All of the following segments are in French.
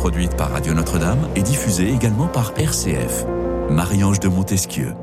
produite par Radio Notre-Dame et diffusée également par RCF. Marie-Ange de Montesquieu.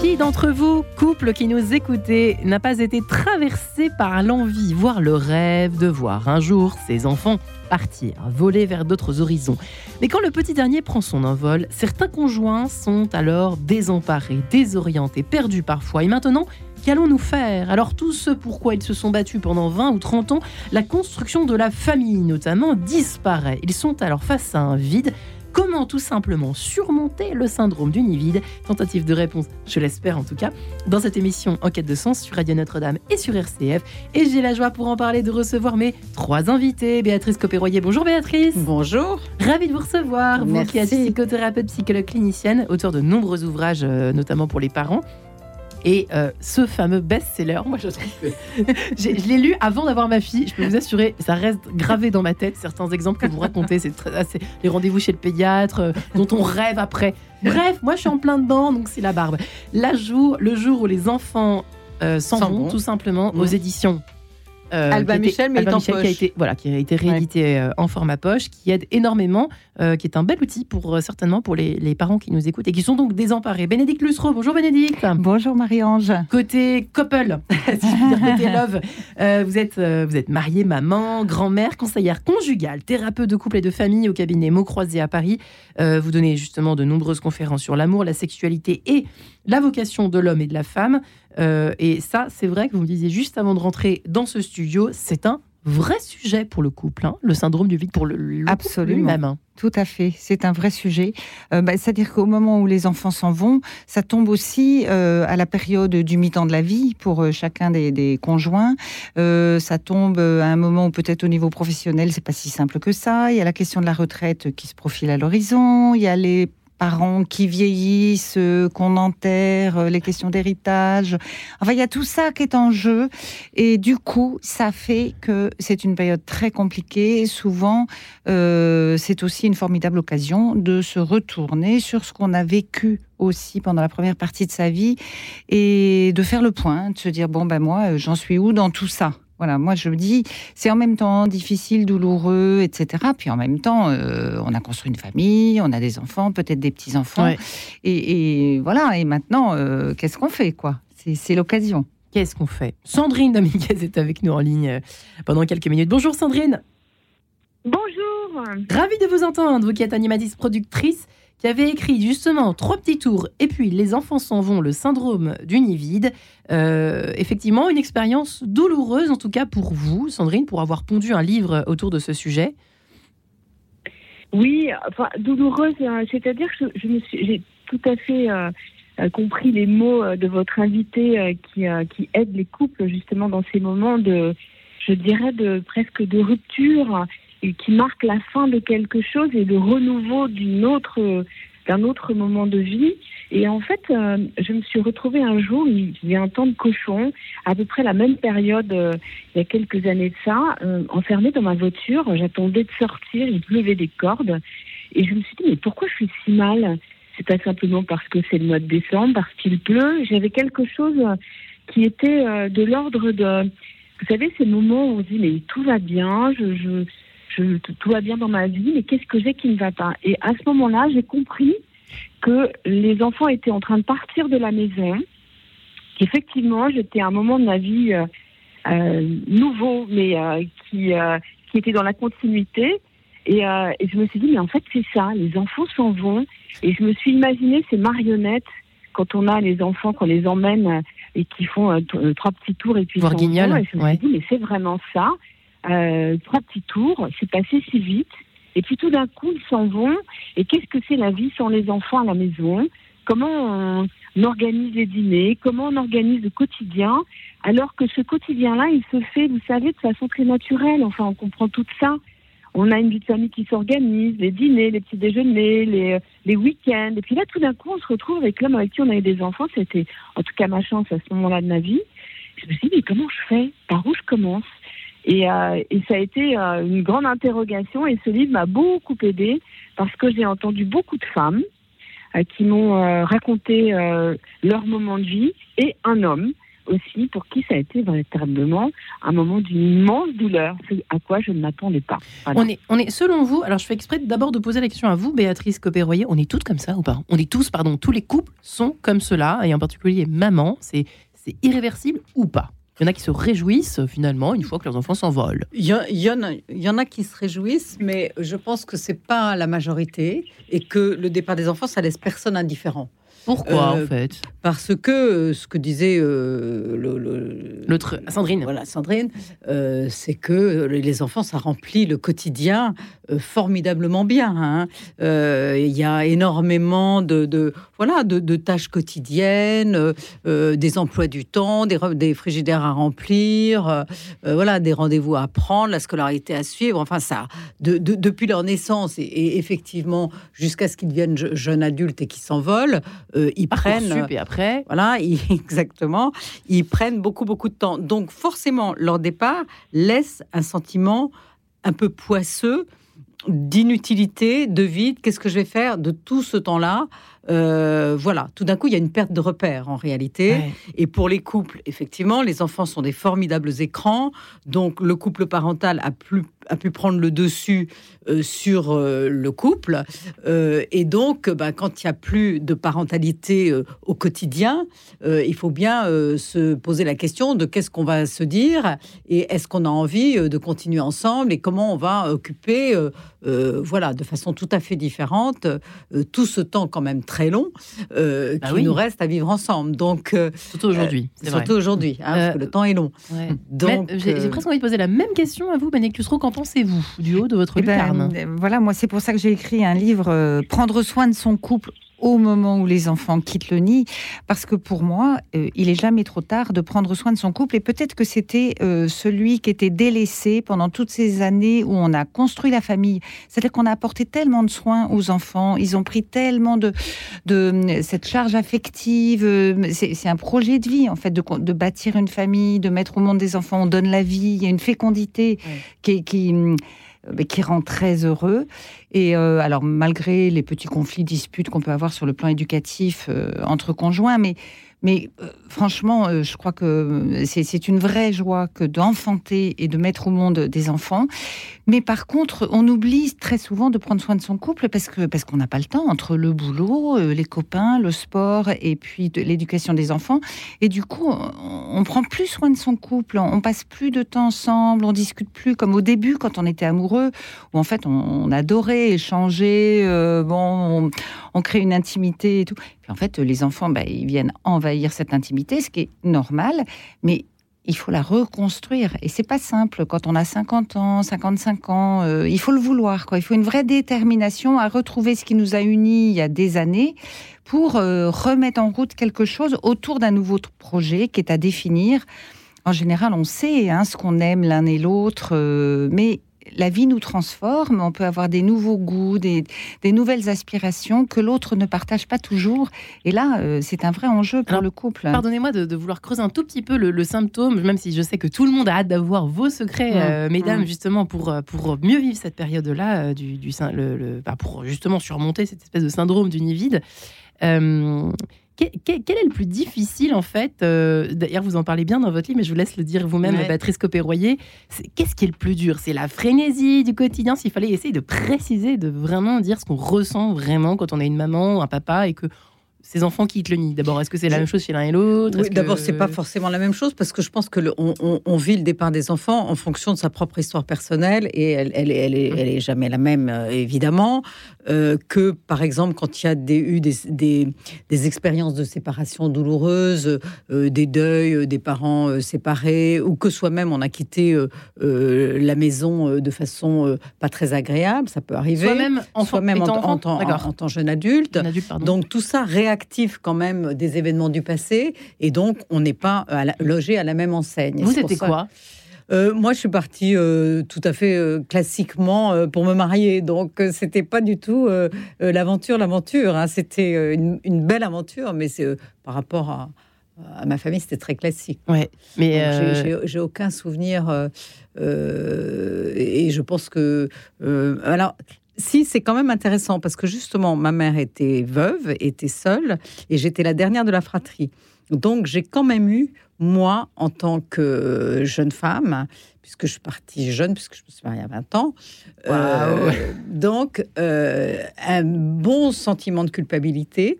Qui d'entre vous, couple qui nous écoutez, n'a pas été traversé par l'envie, voire le rêve de voir un jour ses enfants partir, voler vers d'autres horizons? Mais quand le petit dernier prend son envol, certains conjoints sont alors désemparés, désorientés, perdus parfois. Et maintenant, qu'allons-nous faire? Alors tout ce pourquoi ils se sont battus pendant 20 ou 30 ans, la construction de la famille notamment, disparaît. Ils sont alors face à un vide Comment tout simplement surmonter le syndrome du nid vide Tentative de réponse, je l'espère en tout cas, dans cette émission Enquête de sens sur Radio Notre-Dame et sur RCF. Et j'ai la joie pour en parler de recevoir mes trois invités. Béatrice Copéroyer, bonjour Béatrice. Bonjour. Ravie de vous recevoir. Vous qui êtes psychothérapeute, psychologue clinicienne, auteur de nombreux ouvrages, euh, notamment pour les parents. Et euh, ce fameux best-seller, moi je trouve que je l'ai lu avant d'avoir ma fille. Je peux vous assurer, ça reste gravé dans ma tête. Certains exemples que vous racontez, c'est les rendez-vous chez le pédiatre, euh, dont on rêve après. Bref, moi je suis en plein dedans, donc c'est la barbe. Là, jour, le jour où les enfants euh, s'en vont, tout simplement, aux mmh. éditions euh, Alba Michel, mais Qui a été, voilà, qui a été réédité euh, en format poche, qui aide énormément, euh, qui est un bel outil pour certainement pour les, parents qui nous écoutent et qui sont donc désemparés. Bénédicte Lussereau, bonjour Bénédicte. Bonjour Marie-Ange. Côté couple, si je veux dire côté love, vous êtes vous êtes mariée, maman, grand-mère, conseillère conjugale, thérapeute de couple et de famille au cabinet Mots Croisés à Paris. vous donnez justement de nombreuses conférences sur l'amour, la sexualité et la vocation de l'homme et de la femme. Euh, et ça, c'est vrai que vous me disiez juste avant de rentrer dans ce studio, c'est un vrai sujet pour le couple, hein, le syndrome du vide pour le, Absolument. même hein. Tout à fait, c'est un vrai sujet. Euh, bah, c'est-à-dire qu'au moment où les enfants s'en vont, ça tombe aussi euh, à la période du mi-temps de la vie pour chacun des, des conjoints. ça tombe à un moment où peut-être au niveau professionnel, c'est pas si simple que ça. Il y a la question de la retraite qui se profile à l'horizon. Il y a les parents qui vieillissent, euh, qu'on enterre, euh, les questions d'héritage. Enfin, il y a tout ça qui est en jeu. Et du coup, ça fait que c'est une période très compliquée. souvent, euh, c'est aussi une formidable occasion de se retourner sur ce qu'on a vécu aussi pendant la première partie de sa vie et de faire le point, de se dire, bon, ben moi, j'en suis où dans tout ça? Voilà, moi je me dis, c'est en même temps difficile, douloureux, etc. Puis en même temps, euh, on a construit une famille, on a des enfants, peut-être des petits enfants, et, voilà. Et maintenant, euh, qu'est-ce qu'on fait, quoi? C'est l'occasion. Qu'est-ce qu'on fait? Sandrine Dominguez est avec nous en ligne euh, pendant quelques minutes. Bonjour Sandrine. Bonjour. Ravie de vous entendre, vous qui êtes animatrice productrice qui avait écrit justement Trois petits tours et puis Les enfants s'en vont, le syndrome du nid vide. Euh, effectivement, une expérience douloureuse, en tout cas pour vous, Sandrine, pour avoir pondu un livre autour de ce sujet. Oui, enfin, douloureuse, euh, c'est-à-dire que je, me suis, j'ai tout à fait euh, compris les mots de votre invité qui, qui aide les couples justement dans ces moments de, je dirais, de presque de rupture qui marque la fin de quelque chose et le renouveau d'un autre moment de vie. Et en fait, euh, je me suis retrouvée un jour, il y a un temps de cochon, à peu près la même période, euh, il y a quelques années de ça, euh, enfermée dans ma voiture. J'attendais de sortir, il pleuvait des cordes. Et je me suis dit, mais pourquoi je suis si mal? C'est pas simplement parce que c'est le mois de décembre, parce qu'il pleut. J'avais quelque chose qui était de l'ordre de... Vous savez, ces moments où on dit, mais tout va bien, je tout va bien dans ma vie, mais qu'est-ce que j'ai qui ne va pas? Et à ce moment-là, j'ai compris que les enfants étaient en train de partir de la maison, qu'effectivement, j'étais à un moment de ma vie euh, euh, nouveau, mais euh, qui, qui était dans la continuité. Et, et, je me suis dit, mais en fait, c'est ça, les enfants s'en vont. Et je me suis imaginé ces marionnettes quand on a les enfants, qu'on les emmène et qui font trois petits tours et puis s'en vont. Et je me suis dit, mais c'est vraiment ça euh, trois petits tours, c'est passé si vite. Et puis tout d'un coup, ils s'en vont. Et qu'est-ce que c'est la vie sans les enfants à la maison? Comment on organise les dîners? Comment on organise le quotidien? Alors que ce quotidien-là, il se fait, vous savez, de façon très naturelle. Enfin, on comprend tout ça. On a une vie de famille qui s'organise, les dîners, les petits déjeuners, les, les week-ends. Et puis là, tout d'un coup, on se retrouve avec l'homme avec qui on avait des enfants. C'était, en tout cas, ma chance à ce moment-là de ma vie. Je me suis dit, mais comment je fais? Par où je commence? Et, euh, et, ça a été euh, une grande interrogation et ce livre m'a beaucoup aidé parce que j'ai entendu beaucoup de femmes euh, qui m'ont raconté leur moment de vie et un homme aussi pour qui ça a été véritablement un moment d'une immense douleur, à quoi je ne m'attendais pas. On est, selon vous, alors je fais exprès d'abord de poser la question à vous, Béatrice Copéroyer, on est toutes comme ça ou pas? On est tous, pardon, tous les couples sont comme cela, et en particulier maman, c'est irréversible ou pas? Il y en a qui se réjouissent finalement une fois que leurs enfants s'envolent. Il y, en en a qui se réjouissent, mais je pense que c'est pas la majorité et que le départ des enfants, ça laisse personne indifférent. Pourquoi en euh, fait Parce que euh, ce que disait euh, l'autre Sandrine, voilà Sandrine, c'est que les enfants ça remplit le quotidien formidablement bien. Hein. Il y a énormément de, voilà de, tâches quotidiennes, des emplois du temps, des, des frigidaires à remplir, voilà des rendez-vous à prendre, la scolarité à suivre. Enfin ça, depuis leur naissance et, effectivement jusqu'à ce qu'ils deviennent jeunes adultes et qu'ils s'envolent. Euh, ils prennent. Et après Voilà, exactement. Ils prennent beaucoup, beaucoup de temps. Donc, forcément, leur départ laisse un sentiment un peu poisseux d'inutilité, de vide. Qu'est-ce que je vais faire de tout ce temps-là? Euh, voilà, tout d'un coup, il y a une perte de repère en réalité. Et pour les couples, effectivement, les enfants sont des formidables écrans. Donc, le couple parental a plus a pu prendre le dessus euh, sur euh, le couple. Et donc, bah, quand il n'y a plus de parentalité au quotidien, il faut bien se poser la question de qu'est-ce qu'on va se dire et est-ce qu'on a envie de continuer ensemble et comment on va occuper, voilà, de façon tout à fait différente, tout ce temps quand même très long bah qui nous reste à vivre ensemble. Donc, surtout aujourd'hui. surtout aujourd'hui, hein, parce que le temps est long. Donc, j'ai presque envie de poser la même question à vous, Bénédicte Lussereau, quand pensez-vous du haut de votre eh ben, lucarne? euh, Voilà, moi c'est pour ça que j'ai écrit un livre, euh, Prendre soin de son couple au moment où les enfants quittent le nid, parce que pour moi, euh, il est jamais trop tard de prendre soin de son couple, et peut-être que c'était celui qui était délaissé pendant toutes ces années où on a construit la famille. C'est-à-dire qu'on a apporté tellement de soins aux enfants, ils ont pris tellement de, de cette charge affective. C'est un projet de vie, en fait, de, de, bâtir une famille, de mettre au monde des enfants. On donne la vie, il y a une fécondité qui, qui euh, qui rend très heureux. Et euh, alors, malgré les petits conflits, disputes qu'on peut avoir sur le plan éducatif euh, entre conjoints, mais mais euh, franchement, euh, je crois que c'est une vraie joie que d'enfanter et de mettre au monde des enfants. Mais par contre, on oublie très souvent de prendre soin de son couple parce que parce qu'on n'a pas le temps entre le boulot, euh, les copains, le sport et puis l'éducation des enfants. Et du coup, on, prend plus soin de son couple, on, passe plus de temps ensemble, on discute plus comme au début quand on était amoureux, où en fait on, adorait échanger, bon, on, on crée une intimité et tout en fait, les enfants, bah, ils viennent envahir cette intimité, ce qui est normal, mais il faut la reconstruire. Et c'est pas simple quand on a 50 ans, 55 ans. Euh, il faut le vouloir. Quoi. Il faut une vraie détermination à retrouver ce qui nous a unis il y a des années pour euh, remettre en route quelque chose autour d'un nouveau projet qui est à définir. En général, on sait hein, ce qu'on aime l'un et l'autre, euh, mais la vie nous transforme, on peut avoir des nouveaux goûts, des, nouvelles aspirations que l'autre ne partage pas toujours. Et là, euh, c'est un vrai enjeu pour le couple. Pardonnez-moi de, vouloir creuser un tout petit peu le, symptôme, même si je sais que tout le monde a hâte d'avoir vos secrets, euh, mesdames, justement, pour, euh, pour mieux vivre cette période-là, du, du le, bah, pour justement surmonter cette espèce de syndrome du nid vide. Quel, est le plus difficile en fait euh, D'ailleurs, vous en parlez bien dans votre livre, mais je vous laisse le dire vous-même, ouais. Patrice Copéroyer. Qu'est-ce qui est le plus dur? C'est la frénésie du quotidien. S'il fallait essayer de préciser, de vraiment dire ce qu'on ressent vraiment quand on a une maman ou un papa et que ces enfants quittent le nid. D'abord, est-ce que c'est la même chose chez l'un et l'autre? Oui, D'abord, c'est pas forcément la même chose parce que je pense que on, vit le départ des enfants en fonction de sa propre histoire personnelle et elle, elle, elle, est, elle est, jamais la même euh, évidemment euh, que par exemple quand il y a des, eu des, des, expériences de séparation douloureuses, euh, des deuils, des parents séparés ou que soi-même on a quitté la maison de façon pas très agréable, ça peut arriver. Soi-même en, soi -même en, en, tant jeune adulte. Donc tout ça réagit actif quand même des événements du passé, et donc on n'est pas logé à la même enseigne. Vous, c'était quoi? Euh, moi, je suis partie euh, tout à fait euh, classiquement pour me marier, donc c'était pas du tout l'aventure, l'aventure. Hein. C'était une, belle aventure, mais c'est par rapport à, ma famille, c'était très classique. Ouais, mais j'ai aucun souvenir, et je pense que alors si, c'est quand même intéressant parce que justement, ma mère était veuve, était seule, et j'étais la dernière de la fratrie. Donc, j'ai quand même eu moi, en tant que jeune femme, puisque je suis partie jeune, puisque je me suis mariée à 20 ans, euh, donc euh, un bon sentiment de culpabilité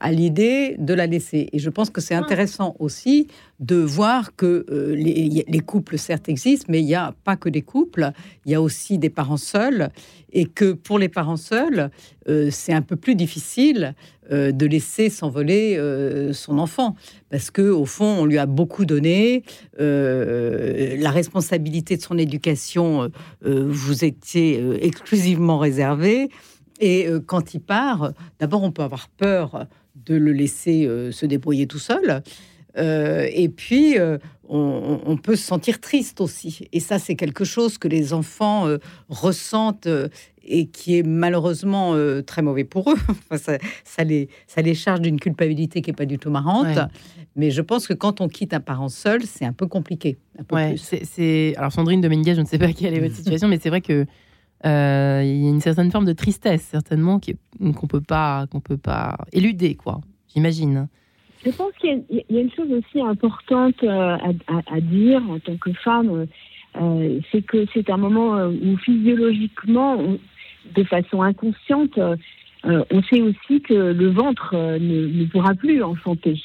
à l'idée de la laisser. Et je pense que c'est Ah. intéressant aussi de voir que euh, les, les couples, certes, existent, mais il n'y a pas que des couples, il y a aussi des parents seuls, et que pour les parents seuls, euh, c'est un peu plus difficile euh, de laisser s'envoler son enfant, parce que au fond, on lui a beaucoup donné, la responsabilité de son éducation vous était euh, exclusivement réservée. Et quand il part, d'abord, on peut avoir peur de le laisser euh, se débrouiller tout seul. Euh, et puis, euh, on, peut se sentir triste aussi. Et ça, c'est quelque chose que les enfants ressentent et qui est malheureusement euh, très mauvais pour eux. Enfin, ça, ça les, ça les charge d'une culpabilité qui est pas du tout marrante. Ouais. Mais je pense que quand on quitte un parent seul, c'est un peu compliqué. Un peu Ouais, plus. Alors, Sandrine Dominguez, je ne sais pas quelle est votre situation, mais c'est vrai que euh, il y a une certaine forme de tristesse, certainement, qu'on peut pas, qu'on peut pas éluder, quoi. J'imagine. Je pense qu'il y a- une chose aussi importante euh, à, dire en tant que femme, euh, c'est que c'est un moment où physiologiquement, de façon inconsciente, on sait aussi que le ventre ne, ne pourra plus enfanter.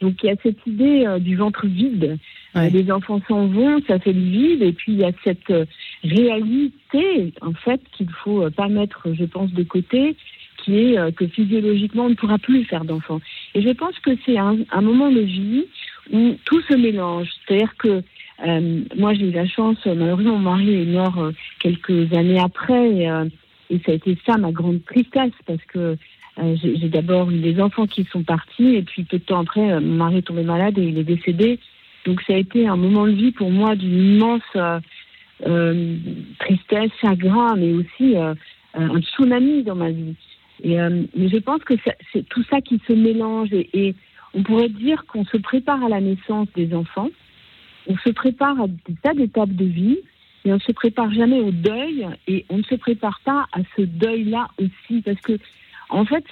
Donc il y a cette idée euh, du ventre vide. Ouais. Euh, les enfants s'en vont, ça fait le vide, et puis il y a cette euh, réalité en fait qu'il faut euh, pas mettre, je pense, de côté, qui est que physiologiquement on ne pourra plus faire d'enfants. Et je pense que c'est un, un moment de vie où tout se mélange. C'est-à-dire que euh, moi, j'ai eu la chance, malheureusement, mon mari est mort quelques années après, et, et ça a été ça ma grande tristesse, parce que euh, j'ai d'abord eu des enfants qui sont partis, et puis peu de temps après, euh, mon mari est tombé malade et il est décédé. Donc ça a été un moment de vie pour moi d'une immense euh, tristesse, chagrin, mais aussi un tsunami dans ma vie. Et, mais je pense que c'est tout ça qui se mélange et, et on pourrait dire qu'on se prépare à la naissance des enfants, on se prépare à des tas d'étapes de vie, mais on ne se prépare jamais au deuil et on ne se prépare pas à ce deuil-là aussi parce que en fait,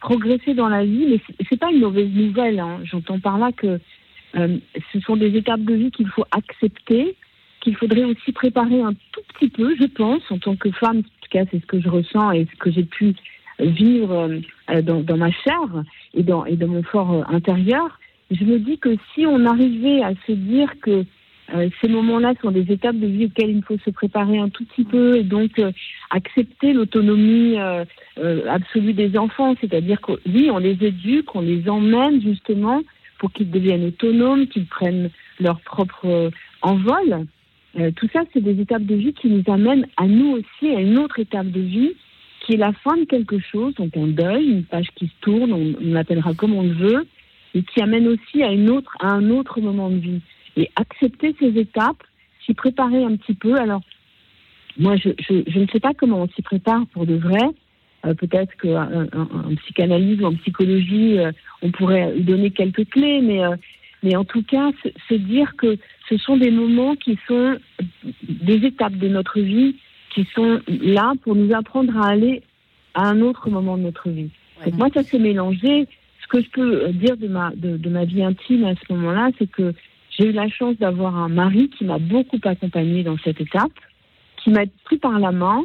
progresser dans la vie, mais c'est- pas une mauvaise nouvelle. hein. J'entends par là que euh, ce sont des étapes de vie qu'il faut accepter, qu'il faudrait aussi préparer un tout petit peu, je pense, en tant que femme. En tout cas, c'est ce que je ressens et ce que j'ai pu vivre euh, dans, dans ma chair et dans, et dans mon fort euh, intérieur. Je me dis que si on arrivait à se dire que euh, ces moments-là sont des étapes de vie auxquelles il faut se préparer un tout petit peu et donc euh, accepter l'autonomie euh, euh, absolue des enfants, c'est-à-dire que oui, on les éduque, on les emmène justement pour qu'ils deviennent autonomes, qu'ils prennent leur propre euh, envol. Tout ça, c'est des étapes de vie qui nous amènent à nous aussi à une autre étape de vie qui est la fin de quelque chose, donc un deuil, une page qui se tourne, on, on l'appellera comme on le veut, et qui amène aussi à, une autre, à un autre moment de vie. Et accepter ces étapes, s'y préparer un petit peu. Alors, moi, je, je, je ne sais pas comment on s'y prépare pour de vrai. Euh, Peut-être un psychanalyse ou en psychologie, euh, on pourrait donner quelques clés, mais, euh, mais en tout cas, se, dire que ce sont des moments qui sont des étapes de notre vie qui sont là pour nous apprendre à aller à un autre moment de notre vie. Ouais. Donc moi, ça s'est mélangé. Ce que je peux dire de ma, de, de ma vie intime à ce moment-là, c'est que j'ai eu la chance d'avoir un mari qui m'a beaucoup accompagnée dans cette étape, qui m'a pris par la main,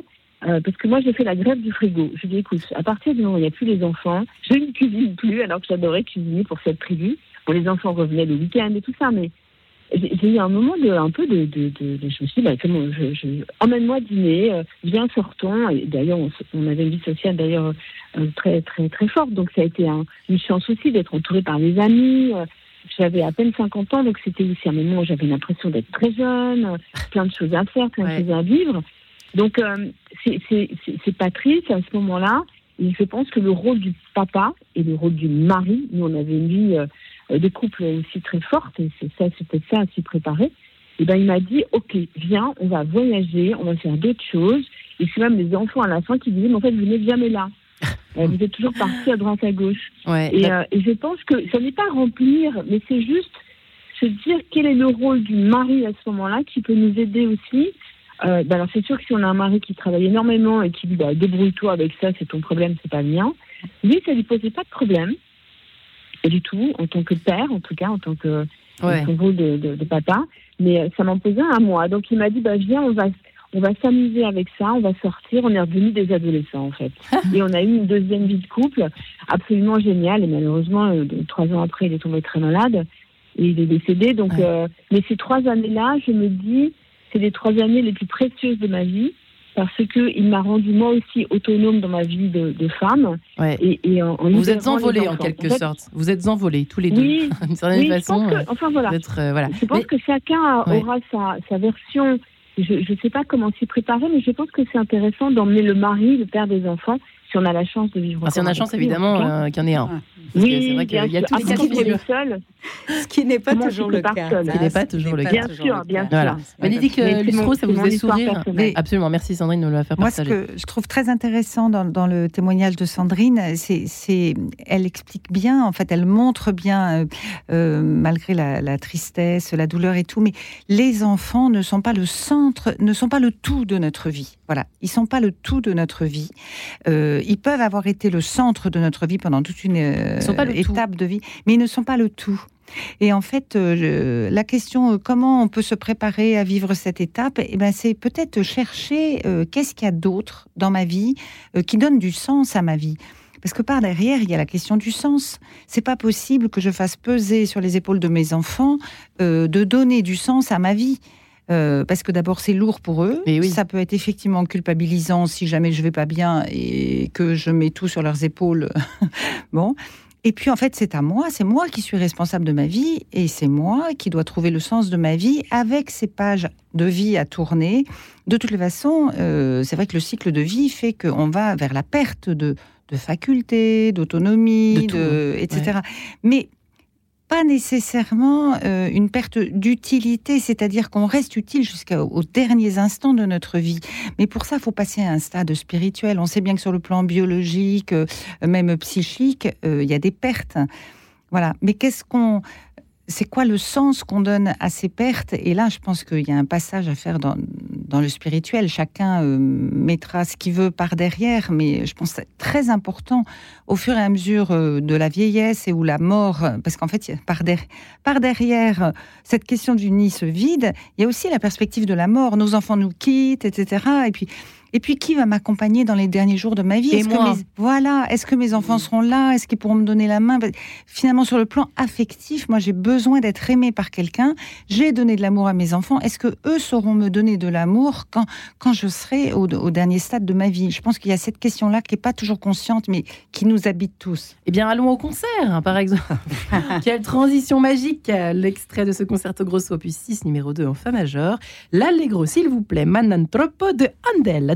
euh, parce que moi, j'ai fait la grève du frigo. Je dis, écoute, à partir du moment où il n'y a plus les enfants, je ne cuisine plus, alors que j'adorais cuisiner pour cette tribu. Bon, les enfants revenaient le week-end et tout ça, mais j'ai eu un moment de, un peu de, de, de, de- je me suis dit, bah, comment, je, je, emmène-moi dîner, euh, viens, sortons. D'ailleurs, on, avait une vie sociale d'ailleurs euh, très, très, très forte. Donc, ça a été un- une chance aussi d'être entourée par les amis. J'avais à peine 50 ans, donc c'était aussi un moment où j'avais l'impression d'être très jeune, plein de choses à faire, plein Ouais. de choses à vivre. Donc, euh, c'est- pas triste à ce moment-là. Et je pense que le rôle du papa et le rôle du mari, nous on avait vie euh, de couple aussi très forte, et c'est ça, c'était ça à s'y préparer. Et ben il m'a dit, ok, viens, on va voyager, on va faire d'autres choses. Et c'est même les enfants à la fin qui disaient, mais en fait, vous n'êtes jamais là. Euh, vous êtes toujours partis à droite à gauche. Ouais. Et, euh, et je pense que ça n'est pas remplir, mais c'est juste se dire quel est le rôle du mari à ce moment-là qui peut nous aider aussi. Euh, bah alors c'est sûr que si on a un mari qui travaille énormément et qui dit bah, débrouille-toi avec ça, c'est ton problème, c'est pas le mien. Lui, ça lui posait pas de problème, du tout, en tant que père, en tout cas, en tant que Ouais. rôle de, de- de papa. Mais ça m'en posait un à moi. Donc il m'a dit, bah viens, on va, on va s'amuser avec ça, on va sortir. On est redevenus des adolescents en fait. et on a eu une deuxième vie de couple absolument géniale. Et malheureusement, euh, trois ans après, il est tombé très malade et il est décédé. Donc, Ouais. euh, mais ces trois années-là, je me dis, c'est les trois années les plus précieuses de ma vie parce que il m'a rendu moi aussi autonome dans ma vie de, de femme Ouais. et, et en, en Vous êtes envolés en quelque fait, sorte. Vous êtes envolés tous les deux. Oui, D'une certaine oui, je façon, pense que, enfin voilà, euh, voilà. je pense Mais- que chacun Ouais. aura sa, sa version. Je ne sais pas comment s'y préparer, mais je pense que c'est intéressant d'emmener le mari, le père des enfants, si on a la chance de vivre. Enfin, si on a encore chance évidemment euh, qu'il y en ait un. Parce que Oui, c'est vrai qu'il y a sûr. tous les Après, cas de seul, Ce qui n'est pas toujours le cas. seul Ce qui n'est pas toujours le cas. Bien sûr, bien cas. Voilà. sûr. Bénédicte mon- ça vous histoire sourire. Absolument. Merci Sandrine de nous la faire Moi, ce partager. que je trouve très intéressant dans, dans le témoignage de Sandrine, c'est, c'est, elle explique bien, en fait, elle montre bien, euh, euh, malgré la, la tristesse, la douleur et tout, mais les enfants ne sont pas le centre, ne sont pas le tout de notre vie. Voilà, ils sont pas le tout de notre vie. Euh, ils peuvent avoir été le centre de notre vie pendant toute une euh, tout. étape de vie, mais ils ne sont pas le tout. Et en fait, euh, la question euh, comment on peut se préparer à vivre cette étape, eh ben, c'est peut-être chercher euh, qu'est-ce qu'il y a d'autre dans ma vie qui donne du sens à ma vie. Parce que par derrière, il y a la question du sens. C'est pas possible que je fasse peser sur les épaules de mes enfants de donner du sens à ma vie. Euh, parce que d'abord c'est lourd pour eux, oui. ça peut être effectivement culpabilisant si jamais je vais pas bien et que je mets tout sur leurs épaules. bon, et puis en fait c'est à moi, c'est moi qui suis responsable de ma vie et c'est moi qui dois trouver le sens de ma vie avec ces pages de vie à tourner. De toutes les façons, euh, c'est vrai que le cycle de vie fait qu'on va vers la perte de, de facultés, d'autonomie, De tout, de- etc. Mais pas nécessairement euh, une perte d'utilité, c'est-à-dire qu'on reste utile jusqu'aux derniers instants de notre vie. Mais pour ça, il faut passer à un stade spirituel. On sait bien que sur le plan biologique, euh, même psychique, euh, il y a des pertes. Voilà. Mais qu'est-ce qu'on c'est quoi le sens qu'on donne à ces pertes? Et là, je pense qu'il y a un passage à faire dans, le spirituel. Chacun euh, mettra ce qu'il veut par derrière, mais je pense que c'est très important au fur et à mesure euh, de la vieillesse et ou la mort, euh, parce qu'en fait, par, par derrière cette question du nid se vide, il y a aussi la perspective de la mort. Nos enfants nous quittent, etc. Et puis, et puis qui va m'accompagner dans les derniers jours de ma vie? Est-ce que mes, voilà, est-ce que mes enfants seront là? Est-ce qu'ils pourront me donner la main? Finalement, sur le plan affectif, moi, j'ai besoin d'être aimé par quelqu'un. J'ai donné de l'amour à mes enfants. Est-ce que eux sauront me donner de l'amour quand quand je serai au, au dernier stade de ma vie? Je pense qu'il y a cette question-là qui est pas toujours consciente, mais qui nous habite tous. Eh bien, allons au concert, hein, par exemple. Quelle transition magique L'extrait de ce concerto grosso opus 6, numéro 2 en fa majeur. L'Allegro, s'il vous plaît, Manan Troppo de Handel.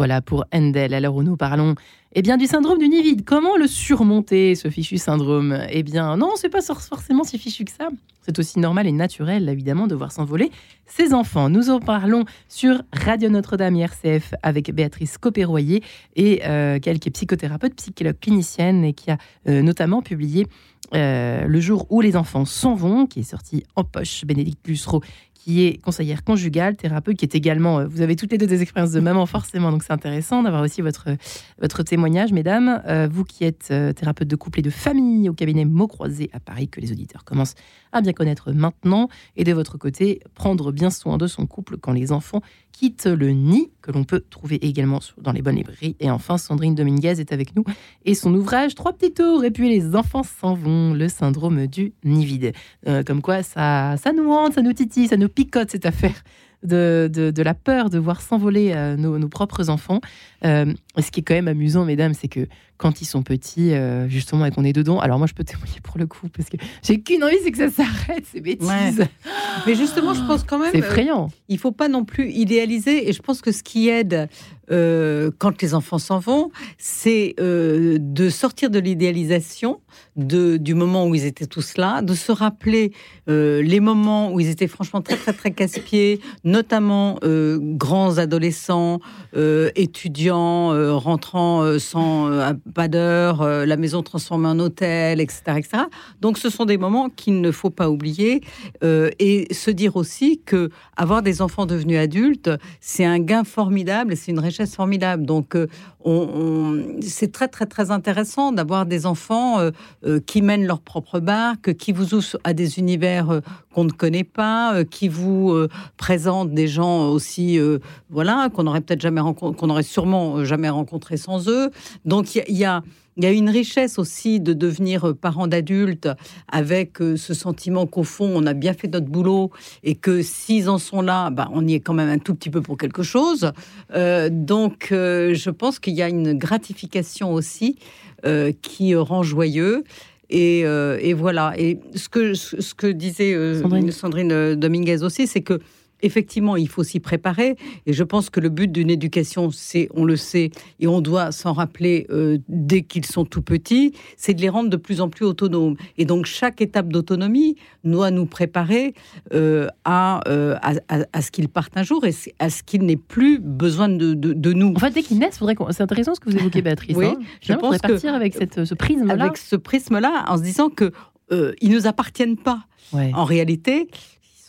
Voilà pour Endel, l'heure où nous parlons eh bien, du syndrome du nid vide. Comment le surmonter, ce fichu syndrome? Eh bien, non, c'est pas forcément si fichu que ça. C'est aussi normal et naturel, évidemment, de voir s'envoler ses enfants. Nous en parlons sur Radio Notre-Dame RCF avec Béatrice Copéroyer et euh, qui est psychothérapeute, psychologue clinicienne et qui a euh, notamment publié euh, Le jour où les enfants s'en vont, qui est sorti en poche, Bénédicte Lussereau, qui est conseillère conjugale, thérapeute, qui est également, euh, vous avez toutes les deux des expériences de maman forcément, donc c'est intéressant d'avoir aussi votre, votre témoignage, mesdames. Euh, vous qui êtes euh, thérapeute de couple et de famille au cabinet Mots Croisés à Paris, que les auditeurs commencent à bien connaître maintenant, et de votre côté, prendre bien soin de son couple quand les enfants quittent le nid, que l'on peut trouver également dans les bonnes librairies. Et enfin, Sandrine Dominguez est avec nous et son ouvrage Trois petits tours et puis les enfants s'en vont, le syndrome du nid vide. comme quoi, ça, ça nous hante, ça nous titille, ça nous picote cette affaire de, de, la peur de voir s'envoler euh, nos, propres enfants. Euh, ce qui est quand même amusant, mesdames, c'est que quand ils sont petits, euh, justement, et qu'on est dedans, alors moi je peux témoigner pour le coup, parce que j'ai qu'une envie, c'est que ça s'arrête, ces bêtises. Mais justement, je pense quand même. C'est effrayant. il faut pas non plus idéaliser, et je pense que ce qui aide quand les enfants s'en vont, c'est de sortir de l'idéalisation de, du moment où ils étaient tous là, de se rappeler les moments où ils étaient franchement très, très, très casse-pieds, notamment euh, grands adolescents, euh, étudiants, euh, rentrant sans pas d'heure, la maison transformée en hôtel, etc., etc. Donc, ce sont des moments qu'il ne faut pas oublier et se dire aussi que avoir des enfants devenus adultes, c'est un gain formidable et c'est une richesse formidable. Donc, c'est très très très intéressant d'avoir des enfants euh, euh, qui mènent leur propre barque, qui vous ouvrent à des univers euh, qu'on ne connaît pas, qui vous présentent des gens aussi, voilà, qu'on aurait peut-être jamais qu'on sûrement jamais rencontré sans eux. Donc il y a il y a une richesse aussi de devenir parent d'adulte avec euh, ce sentiment qu'au fond, on a bien fait notre boulot et que s'ils en sont là, bah, on y est quand même un tout petit peu pour quelque chose. Euh, donc, euh, je pense qu'il y a une gratification aussi qui rend joyeux. Et, voilà. Et ce que, ce que disait Sandrine. Sandrine Dominguez aussi, c'est que effectivement, il faut s'y préparer. Et je pense que le but d'une éducation, c'est, on le sait, et on doit s'en rappeler euh, dès qu'ils sont tout petits, c'est de les rendre de plus en plus autonomes. Et donc, chaque étape d'autonomie doit nous préparer euh, euh, à, à, ce qu'ils partent un jour et à ce qu'ils n'aient plus besoin de, de, nous. En fait, dès qu'ils naissent, c'est intéressant ce que vous évoquez, Béatrice. oui, hein. je pense que partir avec cette, ce prisme-là. Avec ce prisme-là, en se disant que ils nous appartiennent pas. En réalité,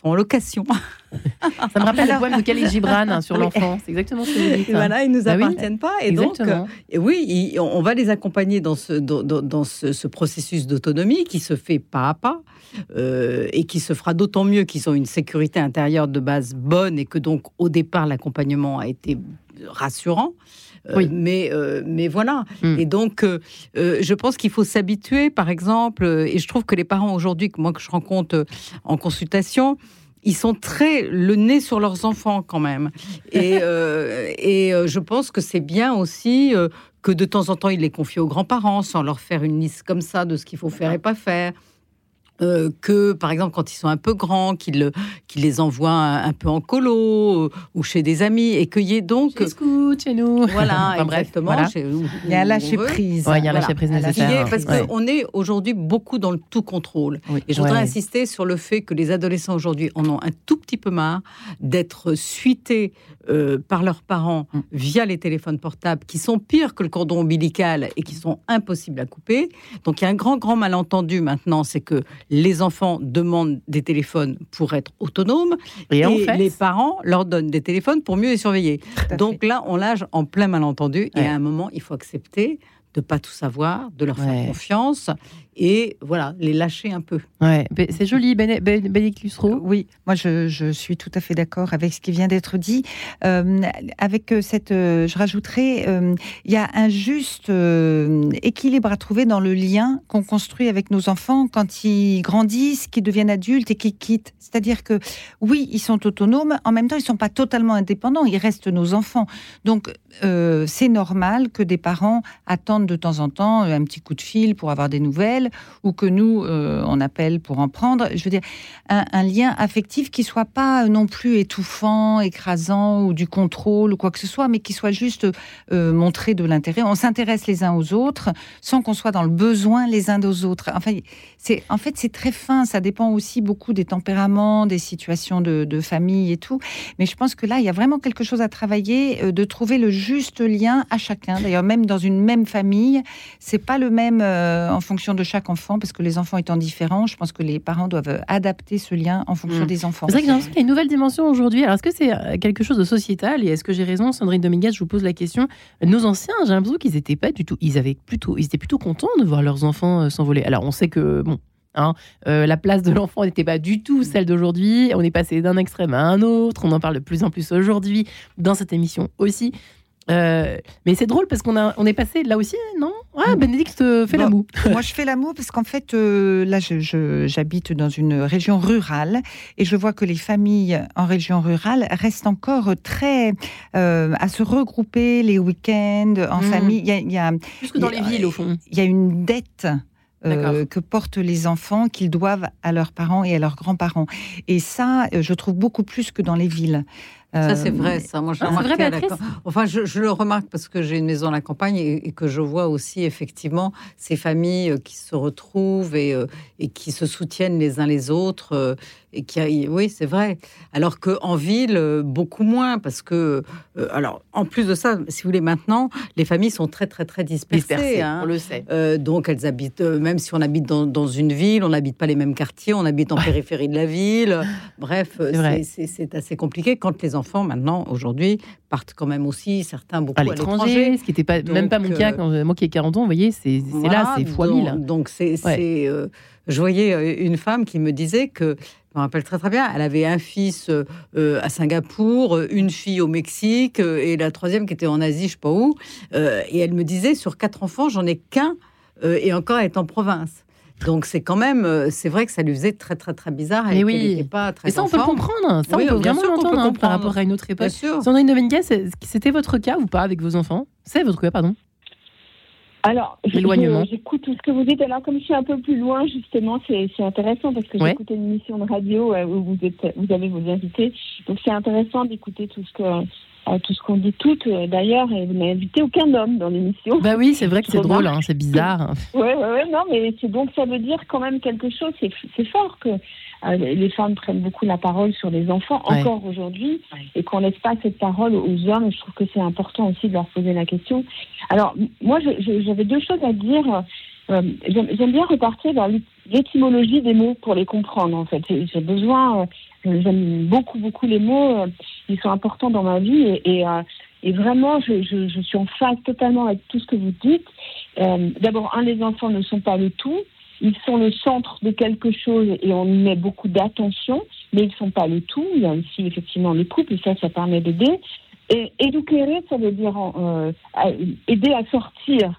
en location. Ça me rappelle le poème de Khalil Gibran hein, sur l'enfant. C'est exactement ce que vous dites. Hein. Voilà, ils nous bah appartiennent pas. Et donc, euh, oui, on va les accompagner dans ce, dans, ce, processus d'autonomie qui se fait pas à pas euh, et qui se fera d'autant mieux qu'ils ont une sécurité intérieure de base bonne et que donc, au départ, l'accompagnement a été rassurant. Euh, oui. mais, mais voilà. Hmm. Et donc, je pense qu'il faut s'habituer, par exemple, et je trouve que les parents aujourd'hui, moi que je rencontre en consultation, ils sont très le nez sur leurs enfants quand même. Et, euh, et euh, je pense que c'est bien aussi euh, que de temps en temps, ils les confient aux grands-parents sans leur faire une liste comme ça de ce qu'il faut faire et pas faire. Euh, que, par exemple, quand ils sont un peu grands, qu'ils les envoient un, peu en colo euh, ou chez des amis et qu'il y ait donc. Chez Scout, chez nous. Voilà, exactement. il y a un lâcher prise. il y a un lâcher prise nécessaire. Parce qu'on est aujourd'hui beaucoup dans le tout contrôle. Et je voudrais insister sur le fait que les adolescents aujourd'hui en ont un tout petit peu marre d'être suités euh, par leurs parents mm. via les téléphones portables qui sont pires que le cordon ombilical et qui sont impossibles à couper. Donc il y a un grand, grand malentendu maintenant, c'est que les enfants demandent des téléphones pour être autonomes et, les parents leur donnent des téléphones pour mieux les surveiller. Donc là, on lâche en plein malentendu et à un moment, il faut accepter de pas tout savoir, de leur faire confiance et voilà, les lâcher un peu. Ouais, c'est joli, Bénédicte Lussereau. Oui, moi je, suis tout à fait d'accord avec ce qui vient d'être dit. Euh, avec euh, cette, euh, je rajouterai, il y a un juste équilibre à trouver dans le lien qu'on construit avec nos enfants quand ils grandissent, qu'ils deviennent adultes et qu'ils quittent. C'est-à-dire que oui, ils sont autonomes, en même temps ils sont pas totalement indépendants, ils restent nos enfants. Donc euh, c'est normal que des parents attendent de temps en temps un petit coup de fil pour avoir des nouvelles ou que nous, euh, on appelle pour en prendre. Je veux dire, un, lien affectif qui soit pas non plus étouffant, écrasant ou du contrôle ou quoi que ce soit, mais qui soit juste euh, montré de l'intérêt. On s'intéresse les uns aux autres sans qu'on soit dans le besoin les uns des autres. Enfin, en fait c'est très fin. Ça dépend aussi beaucoup des tempéraments, des situations de, famille et tout. Mais je pense que là, il y a vraiment quelque chose à travailler, de trouver le juste lien à chacun. D'ailleurs, même dans une même famille, c'est pas le même euh, en fonction de chaque enfant, parce que les enfants étant différents, je pense que les parents doivent adapter ce lien en fonction mm. des enfants. C'est vrai qu'il y a une nouvelle dimension aujourd'hui. Alors, est-ce que c'est euh, quelque chose de sociétal? Et est-ce que j'ai raison, Sandrine Dominguez Je vous pose la question. Nos anciens, j'ai l'impression qu'ils étaient pas du tout. Ils avaient plutôt, ils étaient plutôt contents de voir leurs enfants euh, s'envoler. Alors, on sait que bon, Hein. la place de l'enfant n'était pas du tout celle d'aujourd'hui. On est passé d'un extrême à un autre. On en parle de plus en plus aujourd'hui dans cette émission aussi. Euh, mais c'est drôle parce qu'on on est passé là aussi, non? Ah, Bénédicte fait la moue. moi, je fais la moue parce qu'en fait, euh, là, j'habite dans une région rurale et je vois que les familles en région rurale restent encore très euh, à se regrouper les week-ends en mmh. famille. Il y a, Plus que dans les villes, au fond. Il y a une dette que portent les enfants qu'ils doivent à leurs parents et à leurs grands-parents. Et ça, je trouve beaucoup plus que dans les villes. Ça, c'est vrai, ça. Moi, je, ah, enfin, je, le remarque parce que j'ai une maison à la campagne et, que je vois aussi, effectivement, ces familles qui se retrouvent et, euh, et qui se soutiennent les uns les autres. Euh, et qui a, oui, c'est vrai. Alors qu'en ville, euh, beaucoup moins, parce que, alors, en plus de ça, si vous voulez, maintenant, les familles sont très, très, très dispersées. Hein. on le sait. donc, elles habitent, même si on habite dans, dans une ville, on n'habite pas les mêmes quartiers, on habite en périphérie de la ville. Bref, c'est assez compliqué quand les enfants enfants, maintenant, aujourd'hui, partent quand même aussi, certains beaucoup à l'étranger. Ce qui n'était pas, même pas mon cas, euh, quand, moi qui ai 40 ans, vous voyez, c'est là, c'est fois donc, Donc, c'est. Euh, je voyais euh, une femme qui me disait que je me rappelle très très bien, elle avait un fils à Singapour, une fille au Mexique et la troisième qui était en Asie, je sais pas où. et elle me disait, sur quatre enfants, j'en ai qu'un et encore elle est en province. Donc c'est quand même, euh, c'est vrai que ça lui faisait très très très bizarre. Et oui. pas très. Et ça on peut le comprendre. Ça on peut vraiment l'entendre hein, par rapport à une autre époque. Sandrine Dominguez, c'était votre cas ou pas avec vos enfants? C'est votre cas, pardon. Alors, j'écoute tout ce que vous dites. Alors, comme je suis un peu plus loin, justement, c'est intéressant parce que j'écoute une émission de radio euh, où vous, êtes, vous avez vos invités. Donc, c'est intéressant d'écouter tout ce que tout ce qu'on dit toutes euh, d'ailleurs, et vous n'avez invité aucun homme dans l'émission. Bah oui, c'est vrai que c'est drôle, hein, c'est bizarre. Oui, ouais, ouais, non, mais c'est donc ça veut dire quand même quelque chose. C'est fort que euh, les femmes prennent beaucoup la parole sur les enfants encore aujourd'hui et qu'on laisse pas cette parole aux hommes. Je trouve que c'est important aussi de leur poser la question. Alors moi, j'avais deux choses à dire. Euh, j'aime bien repartir dans l'étymologie des mots pour les comprendre. En fait, j'ai besoin J'aime beaucoup, beaucoup les mots. Ils sont importants dans ma vie et, et, euh, vraiment, je, suis en phase totalement avec tout ce que vous dites. Euh, D'abord, un, les enfants ne sont pas le tout. Ils sont le centre de quelque chose et on y met beaucoup d'attention, mais ils ne sont pas le tout. Il y a aussi effectivement le couple et ça, ça permet d'aider. Et éduquer, ça veut dire euh, aider à sortir.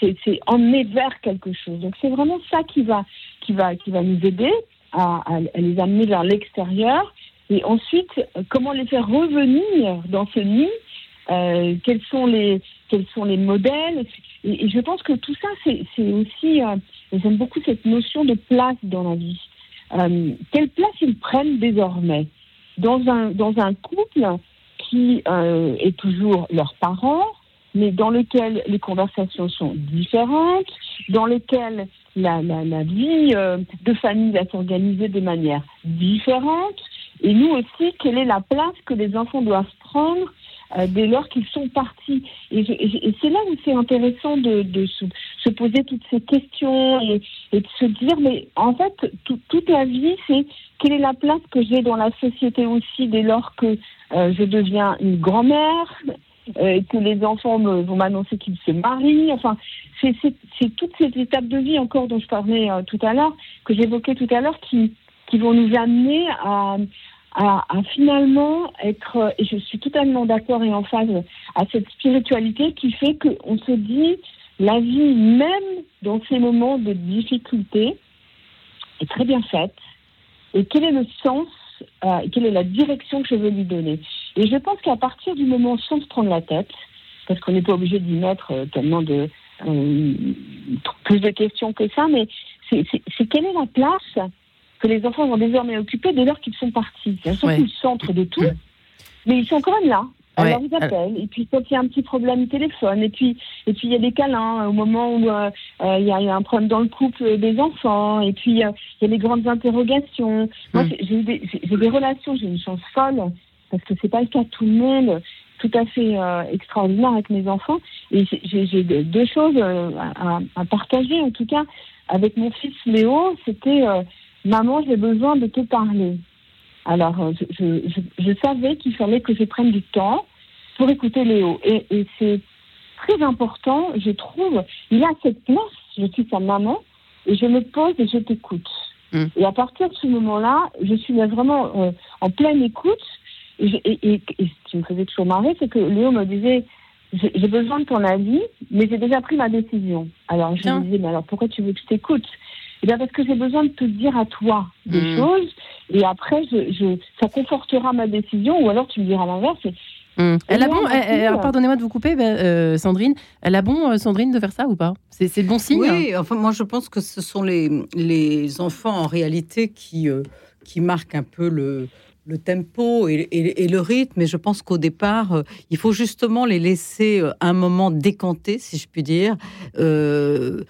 C'est emmener vers quelque chose. Donc c'est vraiment ça qui va, qui va, qui va nous aider à, les amener vers l'extérieur et ensuite comment les faire revenir dans ce nid euh, quels sont les quels sont les modèles? Et, je pense que tout ça c'est aussi euh, j'aime beaucoup cette notion de place dans la vie euh, quelle place ils prennent désormais? Dans un dans un couple qui euh, est toujours leurs parents mais dans lequel les conversations sont différentes, dans lequel la, la, la vie euh, de famille va s'organiser de manière différente. Et nous aussi, quelle est la place que les enfants doivent prendre euh, dès lors qu'ils sont partis? Et, c'est là où c'est intéressant de, de se, se, poser toutes ces questions et, et, de se dire, mais en fait, toute la vie, c'est quelle est la place que j'ai dans la société aussi dès lors que euh, je deviens une grand-mère, euh, que les enfants vont m'annoncer qu'ils se marient. Enfin, c'est toutes ces étapes de vie encore dont je parlais euh, tout à l'heure, que j'évoquais tout à l'heure, qui, qui vont nous amener à, finalement être, et je suis totalement d'accord et en phase à cette spiritualité qui fait qu'on se dit la vie, même dans ces moments de difficulté, est très bien faite. Et quel est le sens euh, quelle est la direction que je veux lui donner? Et je pense qu'à partir du moment, sans se prendre la tête, parce qu'on n'est pas obligé d'y mettre euh, tellement de euh, plus de questions que ça, mais c'est quelle est la place que les enfants vont désormais occuper dès lors qu'ils sont partis. C'est surtout le centre de tout, mais ils sont quand même là. Alors ils appellent, et puis quand il y a un petit problème, ils téléphonent, et puis et puis il y a des câlins au moment où euh, il, y a, un problème dans le couple des enfants, et puis il y a des grandes interrogations. Moi, j'ai des, des relations, j'ai une chance folle parce que c'est pas le cas de tout le monde tout à fait euh, extraordinaire avec mes enfants. Et j'ai deux choses euh, à, partager, en tout cas, avec mon fils Léo, c'était euh, Maman, j'ai besoin de te parler. Alors, je, je, savais qu'il fallait que je prenne du temps pour écouter Léo. Et, et c'est très important, je trouve. Il a cette place, je suis sa maman, et je me pose et je t'écoute. Mmh. Et à partir de ce moment-là, je suis vraiment en pleine écoute et, ce qui me faisait toujours marrer, c'est que Léo me disait j'ai besoin de ton avis, mais j'ai déjà pris ma décision. Alors je lui disais mais alors pourquoi tu veux que je t'écoute? Eh bien parce que j'ai besoin de te dire à toi des hmm. choses, et après je, ça confortera ma décision, ou alors tu me diras l'inverse. Hmm. Elle a bon, pardonnez-moi de vous couper, ben, euh, Sandrine. Elle a bon, euh, Sandrine, de faire ça ou pas? C'est le bon signe Oui, enfin, moi je pense que ce sont les, les enfants en réalité qui, euh, qui marquent un peu le, le tempo et, le rythme. Et je pense qu'au départ, euh, il faut justement les laisser euh, un moment décanter, si je puis dire, euh,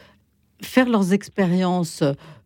faire leurs expériences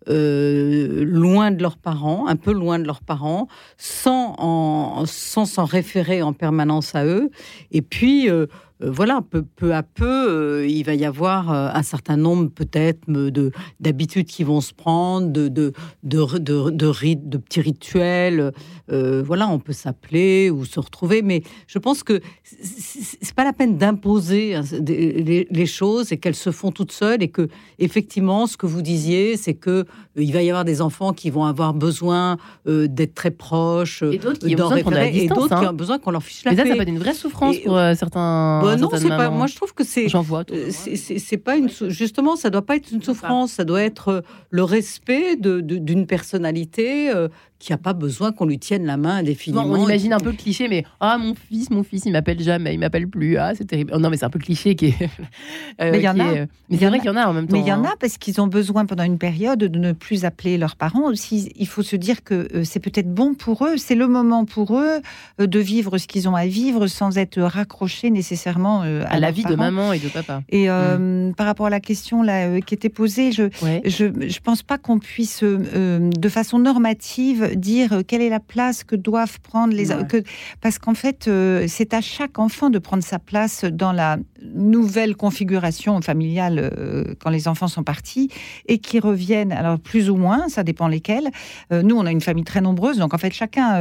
loin de leurs parents, un peu loin de leurs parents, sans sans s'en référer en permanence à eux. Et puis euh, voilà, peu, à peu, euh, il va y avoir euh, un certain nombre peut-être de d'habitudes qui vont se prendre, de de de, de, de, petits rituels. voilà, on peut s'appeler ou se retrouver, mais je pense que c'est pas la peine d'imposer hein, les, choses et qu'elles se font toutes seules et que effectivement, ce que vous disiez, c'est que il va y avoir des enfants qui vont avoir besoin d'être très proches, et d'autres qui, d'autres qui ont besoin qu'on leur fiche la mais paix. ça, ça peut être une vraie souffrance pour certains. Bah, non, c'est pas. Moi, je trouve que c'est. J'en vois. Euh, c'est pas une. Justement, ça doit pas être une souffrance. Ça doit être euh, le respect d'une personnalité euh, qui n'a pas besoin qu'on lui tienne la main indéfiniment. on imagine un peu le cliché, mais ah mon fils, mon fils, il m'appelle jamais, il m'appelle plus. Ah c'est terrible. Oh, non, mais c'est un peu cliché qui est. mais il y en a. mais c'est vrai qu'il y en a en même temps. Mais il y en hein. a parce qu'ils ont besoin pendant une période de ne plus appeler leurs parents. Aussi, il faut se dire que c'est peut-être bon pour eux. C'est le moment pour eux de vivre ce qu'ils ont à vivre sans être raccrochés nécessairement à, la vie de maman et de papa. Et mm. par rapport à la question là qui était posée, je je, je pense pas qu'on puisse de façon normative dire euh, quelle est la place que doivent prendre les que, parce qu'en fait euh, c'est à chaque enfant de prendre sa place dans la nouvelle configuration familiale euh, quand les enfants sont partis et qui reviennent alors plus ou moins ça dépend lesquels. Nous on a une famille très nombreuse donc en fait chacun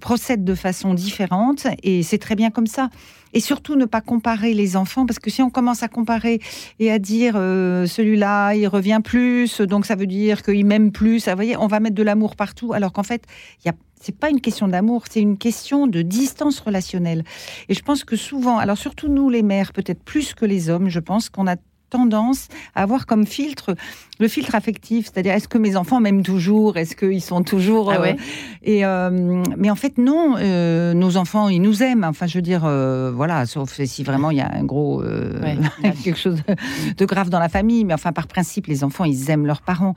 procède de façon différente et c'est très bien comme ça. Et surtout ne pas comparer les enfants, parce que si on commence à comparer et à dire euh, celui-là, il revient plus, donc ça veut dire qu'il m'aime plus, vous voyez, on va mettre de l'amour partout, alors qu'en fait, il y a c'est pas une question d'amour, c'est une question de distance relationnelle. Et je pense que souvent, alors surtout nous les mères, peut-être plus que les hommes, je pense qu'on a tendance à avoir comme filtre le filtre affectif, c'est-à-dire est-ce que mes enfants m'aiment toujours, est-ce qu'ils sont toujours ah ouais. Euh, et euh, mais en fait non, euh, nos enfants ils nous aiment. Enfin je veux dire voilà, sauf si vraiment il y a un gros quelque chose de grave dans la famille, mais enfin par principe les enfants ils aiment leurs parents.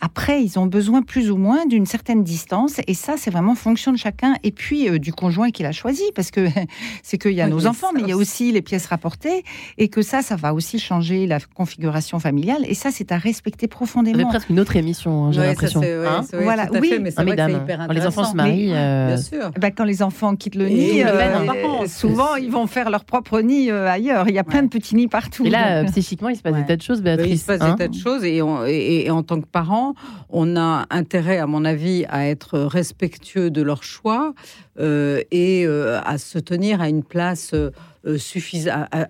après ils ont besoin plus ou moins d'une certaine distance. Et ça c'est vraiment fonction de chacun. Et puis du conjoint qu'il a choisi. Parce que c'est qu'il y a nos enfants mais il y a aussi les pièces rapportées. Et que ça ça va aussi changer la configuration familiale et ça c'est à respecter profondément. C'est presque une autre émission, hein, j'ai l'impression. Hein voilà, oui, mais c'est hyper intéressant. Quand les enfants se marient, euh, bien sûr. Bah, quand les enfants quittent le nid, euh, souvent ils vont faire leur propre nid euh, ailleurs. Il y a plein de petits nids partout. Et là, psychiquement, il se passe des tas de choses, Béatrice. il se passe des hein tas de choses, et, et, en tant que parents, on a intérêt, à mon avis, à être respectueux de leur choix et à se tenir à une place. Euh,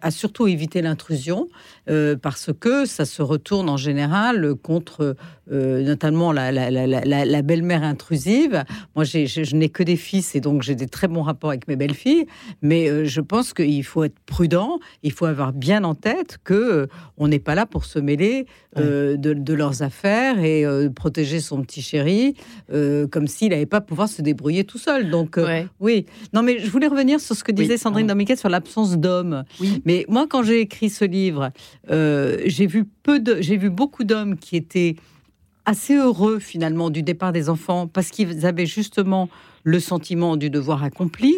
à, surtout éviter l'intrusion, euh, parce que ça se retourne en général contre euh, notamment la, la, belle-mère intrusive. Moi, je n'ai que des fils et donc j'ai des très bons rapports avec mes belles-filles, mais je pense qu'il faut être prudent, il faut avoir bien en tête que on n'est pas là pour se mêler de, leurs affaires et protéger son petit chéri comme s'il n'avait pas pouvoir se débrouiller tout seul. Donc, oui. Non, mais je voulais revenir sur ce que disait Sandrine Domiquet sur l'absence d'hommes. Oui. Mais moi, quand j'ai écrit ce livre, euh, j'ai vu peu de, j'ai vu beaucoup d'hommes qui étaient assez heureux finalement du départ des enfants parce qu'ils avaient justement le sentiment du devoir accompli,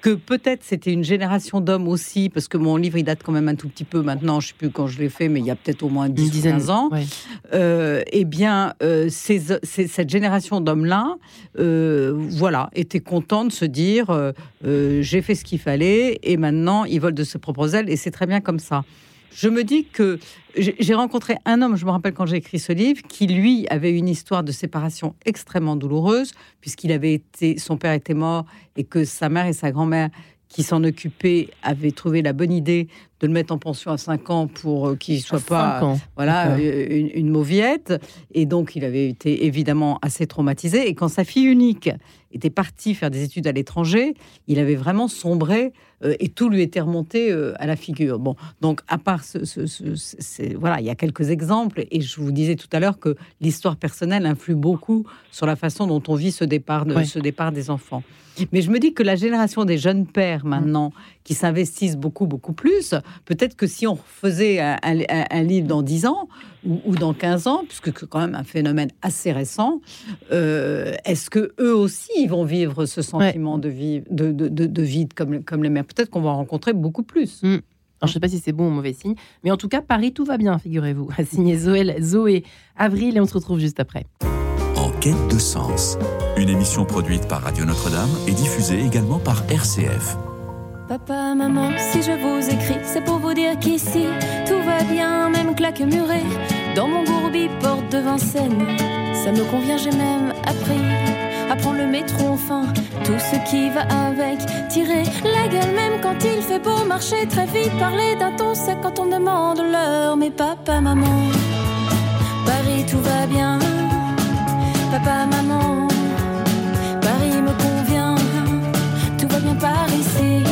que peut-être c'était une génération d'hommes aussi, parce que mon livre il date quand même un tout petit peu maintenant, je sais plus quand je l'ai fait, mais il y a peut-être au moins 10 Une ou dizaine 15 ans. ouais. Euh, eh bien, euh, ces- ces- cette génération d'hommes-là, euh, voilà, était content de se dire j'ai fait ce qu'il fallait et maintenant ils volent de ses propres ailes et c'est très bien comme ça. Je me dis que j'ai rencontré un homme, je me rappelle quand j'ai écrit ce livre, qui lui avait une histoire de séparation extrêmement douloureuse, puisqu'il avait été, son père était mort et que sa mère et sa grand-mère qui s'en occupaient avaient trouvé la bonne idée de le mettre en pension à 5 ans pour euh, qu'il soit pas ans. voilà, euh, une, une mauviette. Et donc, il avait été évidemment assez traumatisé. Et quand sa fille unique était partie faire des études à l'étranger, il avait vraiment sombré euh, et tout lui était remonté euh, à la figure. Bon, donc, à part ce. voilà, il y a quelques exemples. Et je vous disais tout à l'heure que l'histoire personnelle influe beaucoup sur la façon dont on vit ce départ, de, ce départ des enfants. Mais je me dis que la génération des jeunes pères maintenant, qui s'investissent beaucoup, beaucoup plus, peut-être que si on faisait un, un- un livre dans 10 ans ou, ou dans 15 ans, puisque c'est quand même un phénomène assez récent, euh, est-ce que eux aussi ils vont vivre ce sentiment de, vivre, de, de, de- de vide comme, comme les mères? Peut-être qu'on va en rencontrer beaucoup plus. Alors, je ne sais pas si c'est bon ou mauvais signe, mais en tout cas, Paris, tout va bien, figurez-vous. Signé Zoé, Zoé Avril et on se retrouve juste après. Quête de sens. Une émission produite par Radio Notre-Dame et diffusée également par RCF. Papa, maman, si je vous écris, c'est pour vous dire qu'ici, tout va bien, même claque murée. Dans mon gourbi, porte de Vincennes, ça me convient, j'ai même appris à prendre le métro enfin, tout ce qui va avec. Tirer la gueule même quand il fait beau, marcher très vite, parler d'un ton sec quand on demande l'heure. Mais papa, maman, Paris, tout va bien. Papa, maman, Paris me convient, tout va bien par ici.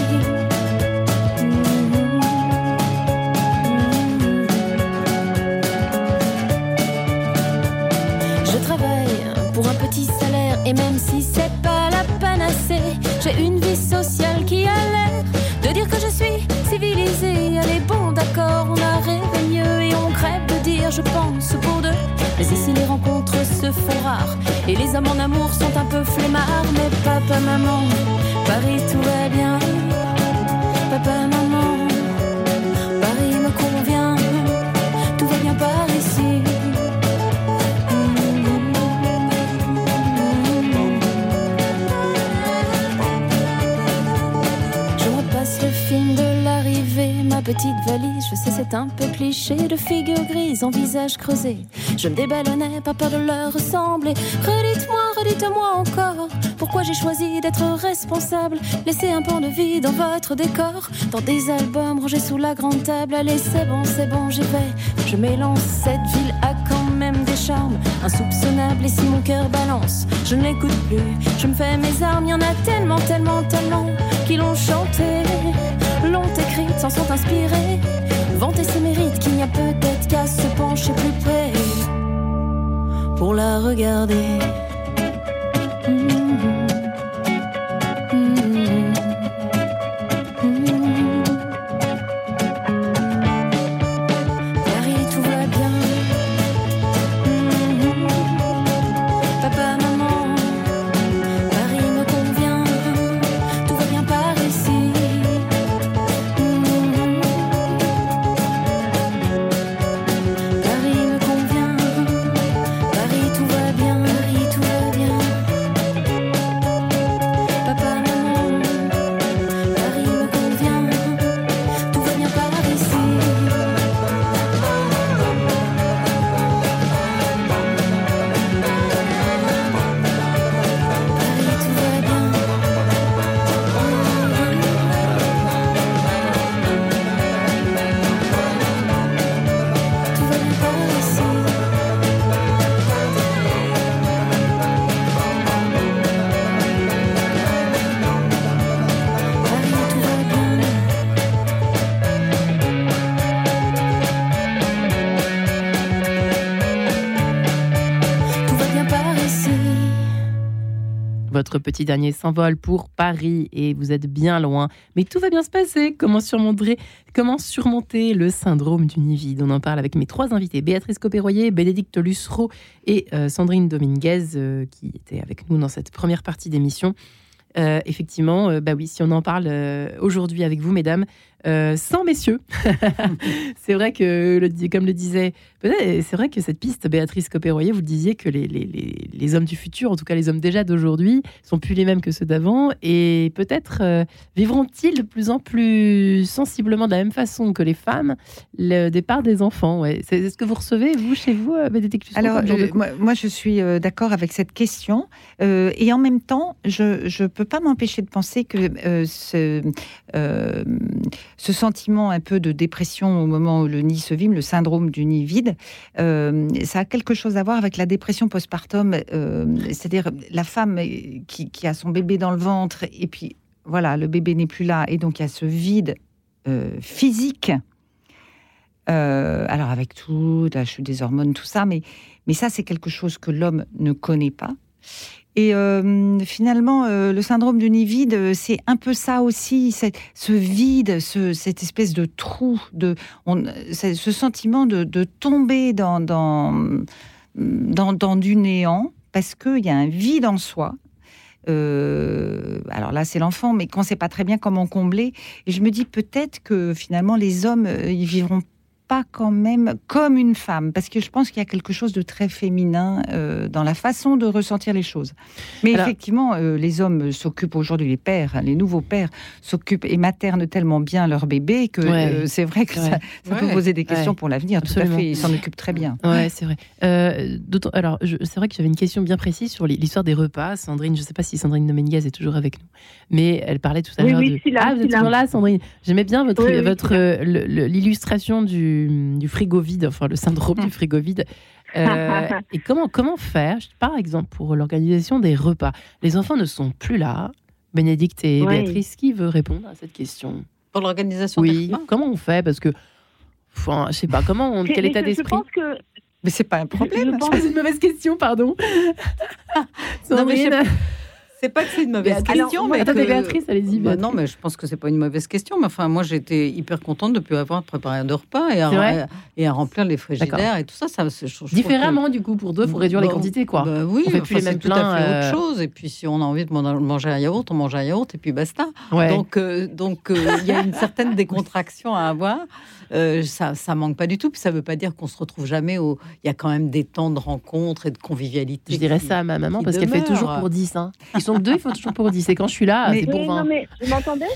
Je travaille pour un petit salaire et même si c'est pas la panacée, j'ai une vie sociale qui a l'air de dire que je suis civilisée. Allez, bon, d'accord, on a rêvé mieux et on crève de dire je pense pour deux. Mais ici les rencontres se font rares et les hommes en amour sont un peu flemmards. Mais papa, maman, Paris tout va bien. Papa, maman, petite valise. Je sais, c'est un peu cliché de figure grise en visage creusé. Je me déballonnais, pas peur de leur ressembler. Redites-moi, redites-moi encore pourquoi j'ai choisi d'être responsable? Laissez un pan de vie dans votre décor, dans des albums rangés sous la grande table. Allez, c'est bon, c'est bon, j'y vais. Je m'élance, cette ville a quand même des charmes insoupçonnables. Et si mon cœur balance, je ne l'écoute plus. Je me fais mes armes, y en a tellement, tellement, tellement qui l'ont chanté, l'ont écrite, s'en sont inspirés. Vanter ses mérites, qu'il n'y a peut-être qu'à se pencher plus près pour la regarder. Votre petit dernier s'envole pour Paris et vous êtes bien loin. Mais tout va bien se passer. Comment surmonter, comment surmonter le syndrome du nid vide On en parle avec mes trois invités Béatrice Copéroyer, Bénédicte Lussereau et euh, Sandrine Dominguez, euh, qui étaient avec nous dans cette première partie d'émission. Euh, effectivement, bah oui, si on en parle aujourd'hui avec vous, mesdames, euh, sans messieurs, c'est vrai que, le- comme le disait, c'est vrai que cette piste, Béatrice Copéroyer, vous disiez que les, les- les- les hommes du futur, en tout cas les hommes déjà d'aujourd'hui, sont plus les mêmes que ceux d'avant, et peut-être euh, vivront-ils de plus en plus sensiblement de la même façon que les femmes le départ des enfants. Ouais. C'est est ce que vous recevez, vous, chez vous, euh, Bénédicte Alors, moi, moi, je suis d'accord avec cette question. Euh, et en même temps, je ne peux pas m'empêcher de penser que ce, ce sentiment un peu de dépression au moment où le nid se vide, le syndrome du nid vide, euh, ça a quelque chose à voir avec la dépression postpartum. euh, C'est-à-dire la femme qui, a son bébé dans le ventre et puis voilà, le bébé n'est plus là et donc il y a ce vide euh, physique. Alors avec tout, la chute des hormones, tout ça, mais ça c'est quelque chose que l'homme ne connaît pas. Et euh, finalement, euh, le syndrome du nid vide, euh, c'est un peu ça aussi, c'est- ce vide, ce- cette espèce de trou, de, ce sentiment de, tomber dans, dans, dans, du néant, parce qu'il y a un vide en soi. Alors là, c'est l'enfant, mais qu'on ne sait pas très bien comment combler? Et je me dis peut-être que finalement, les hommes, ils vivront pas quand même comme une femme, parce que je pense qu'il y a quelque chose de très féminin euh, dans la façon de ressentir les choses. Mais Alors- effectivement, euh, les hommes s'occupent aujourd'hui, les pères, hein, les nouveaux pères s'occupent et maternent tellement bien leur bébé que Ouais. euh, c'est vrai que Ouais. ça, ça peut poser des questions Ouais. pour l'avenir. Tout à fait, ils s'en occupent très bien. Ouais, c'est vrai. Euh, d'autant- alors, c'est vrai que j'avais une question bien précise sur l'histoire des repas. Sandrine, je ne sais pas si Sandrine Dominguez est toujours avec nous, mais elle parlait tout à Oui, l'heure oui, de. je suis là, ah, je vous suis êtes là. toujours là, Sandrine. J'aimais bien votre, Oui, oui, votre euh, l'illustration du, du frigo vide, enfin le syndrome du frigo vide. Euh, et comment comment faire, par exemple, pour l'organisation des repas? Les enfants ne sont plus là. Bénédicte et Oui. Béatrice, qui veut répondre à cette question? Pour l'organisation des Oui. repas? Comment on fait? Parce que, enfin, je sais pas. Comment on, quel mais état d'esprit pense que Mais c'est pas un problème. C'est une mauvaise question, pardon. Non, mais je sais Sandrine. C'est pas que c'est une mauvaise Béatrice. question, Alors, mais Attendez, que- Béatrice, allez-y. Bah non, mais je pense que c'est pas une mauvaise question. Mais enfin, moi, j'étais hyper contente de plus avoir préparé de repas et à, et remplir les frigidaires et tout ça. ça je, je que- Différemment, du coup, pour deux, il faut réduire les quantités, quoi. Bah oui, On fait enfin, plus les c'est mêmes tout à fait euh, autre chose. Et puis, si on a envie de man- manger un yaourt, on mange un yaourt et puis basta. ouais. Donc, euh, donc, euh, il y a une certaine décontraction à avoir. Euh, ça, ça manque pas du tout. Puis ça veut pas dire qu'on se retrouve jamais. Au... Il y a quand même des temps de rencontre et de convivialité. je dirais qui- ça à ma maman parce qu'elle fait toujours pour 10. Hein. Ils sont deux, ils font toujours pour 10. Et quand je suis là, c'est pour Oui, 20. non, mais vous m'entendez?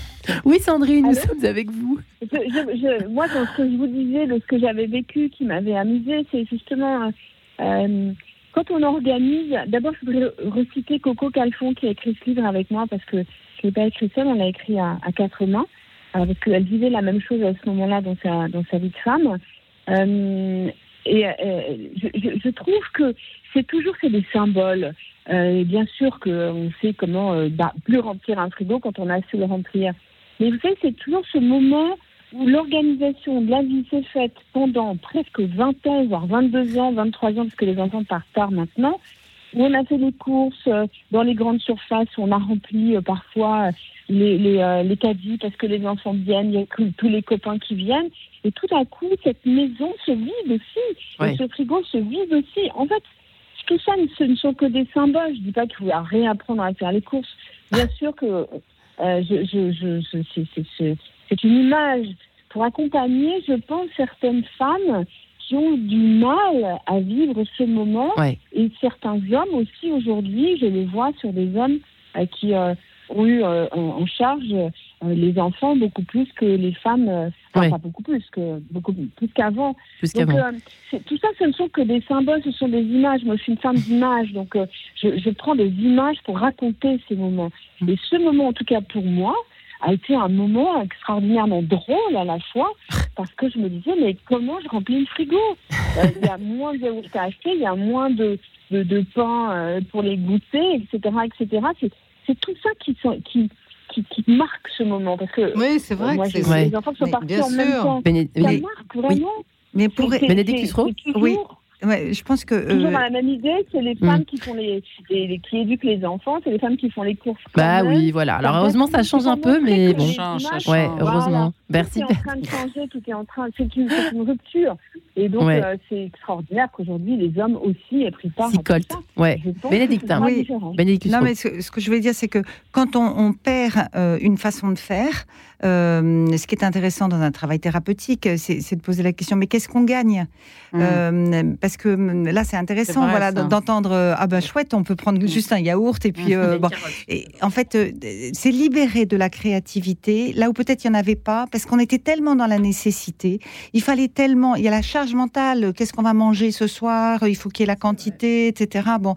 Oui, Sandrine, nous sommes avec vous. Je- je- je- moi, dans ce que je vous disais, de ce que j'avais vécu, qui m'avait amusé, c'est justement euh, quand on organise. D'abord, je voudrais reciter Coco Calfon qui a écrit ce livre avec moi parce que je l'ai pas écrit seule, on l'a écrit à, à quatre mains parce qu'elle vivait la même chose à ce moment-là dans sa dans sa vie de femme. Euh, et euh, je, trouve que c'est toujours c'est des symboles. Euh, et bien sûr qu'on sait comment bah, plus remplir un frigo quand on a su le remplir. Mais vous savez, c'est toujours ce moment où l'organisation de la vie s'est faite pendant presque 20 ans, voire 22 ans, 23 ans, parce que les enfants partent tard maintenant, où on a fait les courses euh, dans les grandes surfaces, où on a rempli euh, parfois euh, les, les, euh, les caddies parce que les enfants viennent, il y a tous les copains qui viennent. Et tout à coup, cette maison se vide aussi, Ouais. et ce frigo se vide aussi. En fait, tout ça, ce ne sont que des symboles. Je dis pas qu'il faut réapprendre à faire les courses. Bien sûr que euh, je, je, je, je- c'est- c'est- c'est- c'est une image pour accompagner, je pense, certaines femmes qui ont du mal à vivre ce moment. Ouais. Et certains hommes aussi, aujourd'hui, je le vois sur des hommes euh, qui euh, ont eu euh, en, charge les enfants beaucoup plus que les femmes, enfin Ouais. pas beaucoup plus, que beaucoup plus qu'avant. Plus Donc, qu'avant. c'est- tout ça, ce ne sont que des symboles, ce sont des images. Moi, je suis une femme d'images, donc je, je prends des images pour raconter ces moments. Mm. Et ce moment, en tout cas pour moi, a été un moment extraordinairement drôle à la fois, parce que je me disais, mais comment je remplis le frigo Euh, Il y a moins de yaourt à acheter, il y a moins de, de, de pain euh, pour les goûter, etc. etc. C'est, c'est tout ça qui, qui, qui, qui marque ce moment, parce que Oui, c'est vrai moi, que c'est. des enfants qui sont mais partis bien en même sûr. temps. Béné- Ça marque vraiment. Mais pour, C'est- c'est- Bénédicte c'est- Lussereau c'est toujours- Oui. Ouais, je pense que. Toujours euh, dans la même idée, c'est les Hmm. femmes qui font les, les- les- qui éduquent les enfants, c'est les femmes qui font les courses. Bah oui, voilà. Alors heureusement, ça change un peu, mais bon. Change, ça change. Ouais, Voilà. heureusement. Tout Merci. est en train de changer, tout est en train. C'est une, c'est une rupture. Et donc, Ouais. euh, c'est extraordinaire qu'aujourd'hui, les hommes aussi aient pris part S'y. Ouais. Bénédictin. Oui. Bénédicte Non, mais ce, ce que je veux dire, c'est que quand on, on perd euh, une façon de faire, euh, ce qui est intéressant dans un travail thérapeutique, c'est de poser la question mais qu'est-ce qu'on gagne? Mmh. Euh, Parce que hum, là, c'est intéressant vrai, voilà, d'entendre euh, ah ben chouette, on peut prendre juste un yaourt et puis euh, bon. Et en fait, euh, c'est libérer de la créativité là où peut-être il n'y en avait pas, parce qu'on était tellement dans la nécessité. Il fallait tellement. Il y a la charge mentale. Qu'est-ce qu'on va manger ce soir? Il faut qu'il y ait la quantité, etc. Bon,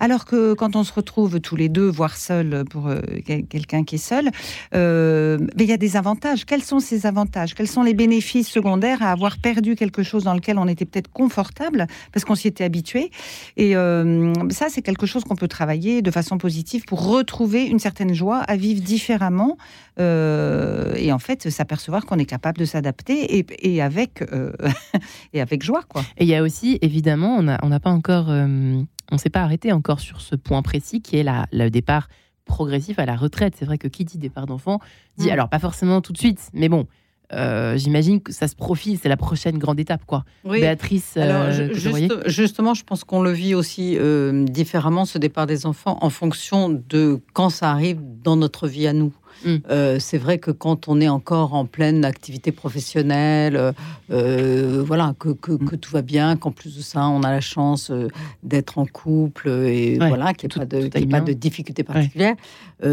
alors que quand on se retrouve tous les deux, voire seul pour euh, quel- quelqu'un qui est seul, euh, mais il y a des avantages. Quels sont ces avantages? Quels sont les bénéfices secondaires à avoir perdu quelque chose dans lequel on était peut-être confortable parce qu'on s'y était habitué? Et euh, ça, c'est quelque chose qu'on peut travailler de façon positive pour retrouver une certaine joie à vivre différemment euh, et en fait s'apercevoir qu'on est capable de s'adapter et, et avec euh, et avec joie, quoi. Et il y a aussi, évidemment, on n'a on pas encore, euh, on s'est pas arrêté encore sur ce point précis qui est la, le départ progressif à la retraite. C'est vrai que qui dit départ d'enfant dit, Mm. alors pas forcément tout de suite, mais bon, euh, j'imagine que ça se profile, c'est la prochaine grande étape, quoi. Oui. Béatrice, Alors, euh, juste- justement, je pense qu'on le vit aussi euh, différemment, ce départ des enfants, en fonction de quand ça arrive dans notre vie à nous. Mm. Euh, c'est vrai que quand on est encore en pleine activité professionnelle, euh, euh, voilà, que, que- Mm. que tout va bien, qu'en plus de ça, on a la chance d'être en couple et Ouais, voilà, qu'il n'y ait pas de, pas de difficultés particulières.